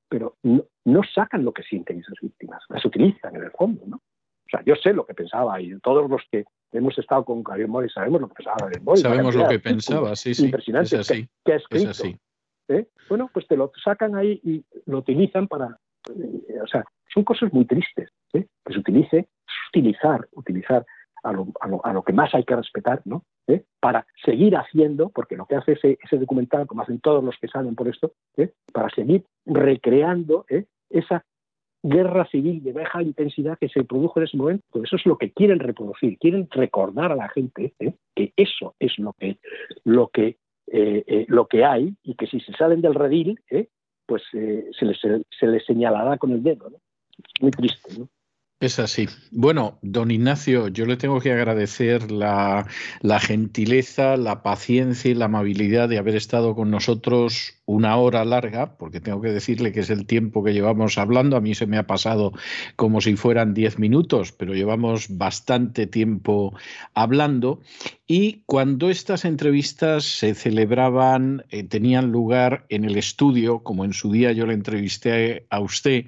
pero no, no, sacan lo que sienten esas víctimas, las utilizan en el fondo, ¿no? O sea, yo sé lo que pensaba y todos los que hemos estado con Gabriel Morris sabemos lo que pensaba. Sabemos lo que pensaba, sí, sí. Impresionante. Es así. Que, ha escrito. Es así. ¿eh? Bueno, pues te lo sacan ahí y lo utilizan para. Eh, o sea, son cosas muy tristes. ¿eh? Que se utilice, utilizar, utilizar a lo, que más hay que respetar, ¿no? ¿Eh? Para seguir haciendo, porque lo que hace ese, documental, como hacen todos los que salen por esto, para seguir recreando esa guerra civil de baja intensidad que se produjo en ese momento. Eso es lo que quieren reproducir, quieren recordar a la gente ¿eh? que eso es lo que, lo, que, eh, eh, lo que hay y que si se salen del redil, pues se les, se, les, señalará con el dedo. Muy triste. ¿no? Es así. Bueno, don Ignacio, yo le tengo que agradecer la, la, gentileza, la paciencia y la amabilidad de haber estado con nosotros una hora larga, porque tengo que decirle que es el tiempo que llevamos hablando. A mí se me ha pasado como si fueran diez minutos, pero llevamos bastante tiempo hablando. Y cuando estas entrevistas se celebraban, eh, tenían lugar en el estudio, como en su día yo le entrevisté a usted,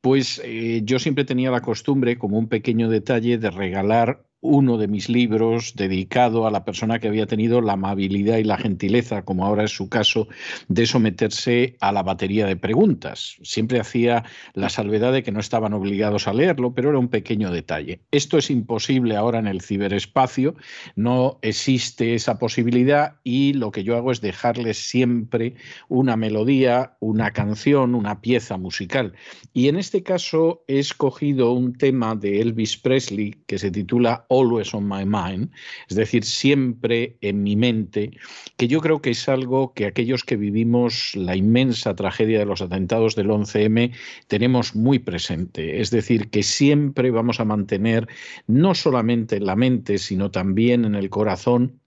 pues eh, yo siempre tenía la costumbre, como un pequeño detalle, de regalar uno de mis libros dedicado a la persona que había tenido la amabilidad y la gentileza, como ahora es su caso, de someterse a la batería de preguntas. Siempre hacía la salvedad de que no estaban obligados a leerlo, pero era un pequeño detalle. Esto es imposible ahora en el ciberespacio, no existe esa posibilidad y lo que yo hago es dejarles siempre una melodía, una canción, una pieza musical. Y en este caso he escogido un tema de Elvis Presley que se titula always on my mind, es decir, siempre en mi mente, que yo creo que es algo que aquellos que vivimos la inmensa tragedia de los atentados del 11M tenemos muy presente, es decir, que siempre vamos a mantener no solamente en la mente, sino también en el corazón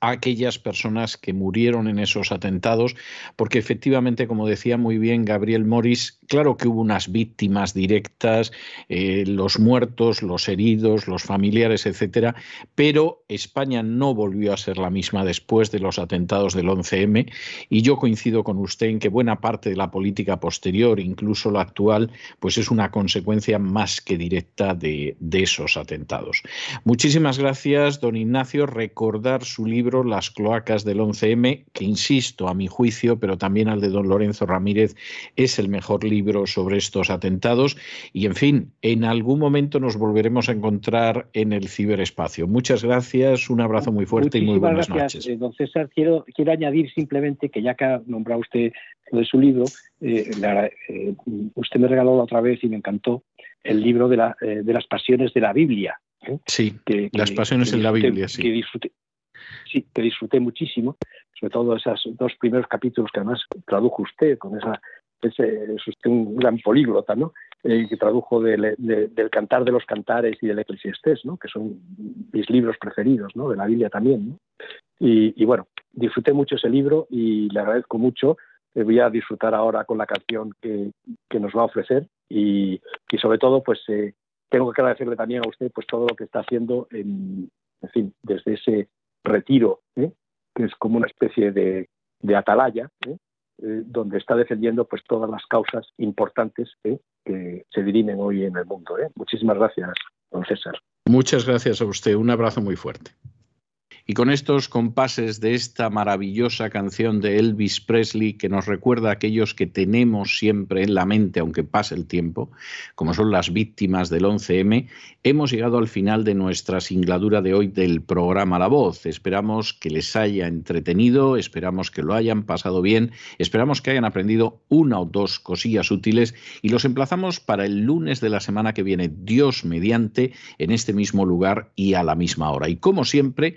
a aquellas personas que murieron en esos atentados, porque efectivamente, como decía muy bien Gabriel Morris, claro que hubo unas víctimas directas, eh, los muertos, los heridos, los familiares, etcétera, pero España no volvió a ser la misma después de los atentados del 11M, y yo coincido con usted en que buena parte de la política posterior, incluso la actual, pues es una consecuencia más que directa de, de esos atentados. Muchísimas gracias, don Ignacio. Recordar su libro Las cloacas del 11M, que insisto, a mi juicio, pero también al de don Lorenzo Ramírez, es el mejor libro sobre estos atentados. Y en fin, en algún momento nos volveremos a encontrar en el ciberespacio. Muchas gracias, un abrazo muy fuerte y muy buenas gracias, noches. Eh, don César, quiero, quiero añadir simplemente que ya que ha nombrado usted de su libro, eh, eh, usted me regaló la otra vez y me encantó el libro de, la, de las pasiones de la Biblia. Sí, que, las pasiones en la Biblia, sí. Que disfruté, sí, que disfruté muchísimo, sobre todo esos dos primeros capítulos que además tradujo usted con esa es, usted un gran políglota, ¿no? Eh, que tradujo del Cantar de los Cantares y del Eclesiastés, ¿no? que son mis libros preferidos, ¿no? de la Biblia también. ¿no? Y, bueno, disfruté mucho ese libro y le agradezco mucho. Eh, voy a disfrutar ahora con la canción que, nos va a ofrecer y, sobre todo, pues eh, tengo que agradecerle también a usted pues todo lo que está haciendo, en, fin, desde ese retiro, que es como una especie de, de atalaya, donde está defendiendo pues todas las causas importantes que se dirimen hoy en el mundo. ¿eh? Muchísimas gracias, don César. Muchas gracias a usted. Un abrazo muy fuerte. Y con estos compases de esta maravillosa canción de Elvis Presley que nos recuerda a aquellos que tenemos siempre en la mente, aunque pase el tiempo, como son las víctimas del 11M, hemos llegado al final de nuestra singladura de hoy del programa La Voz. Esperamos que les haya entretenido, esperamos que lo hayan pasado bien, esperamos que hayan aprendido una o dos cosillas útiles y los emplazamos para el lunes de la semana que viene, Dios mediante, en este mismo lugar y a la misma hora. Y como siempre,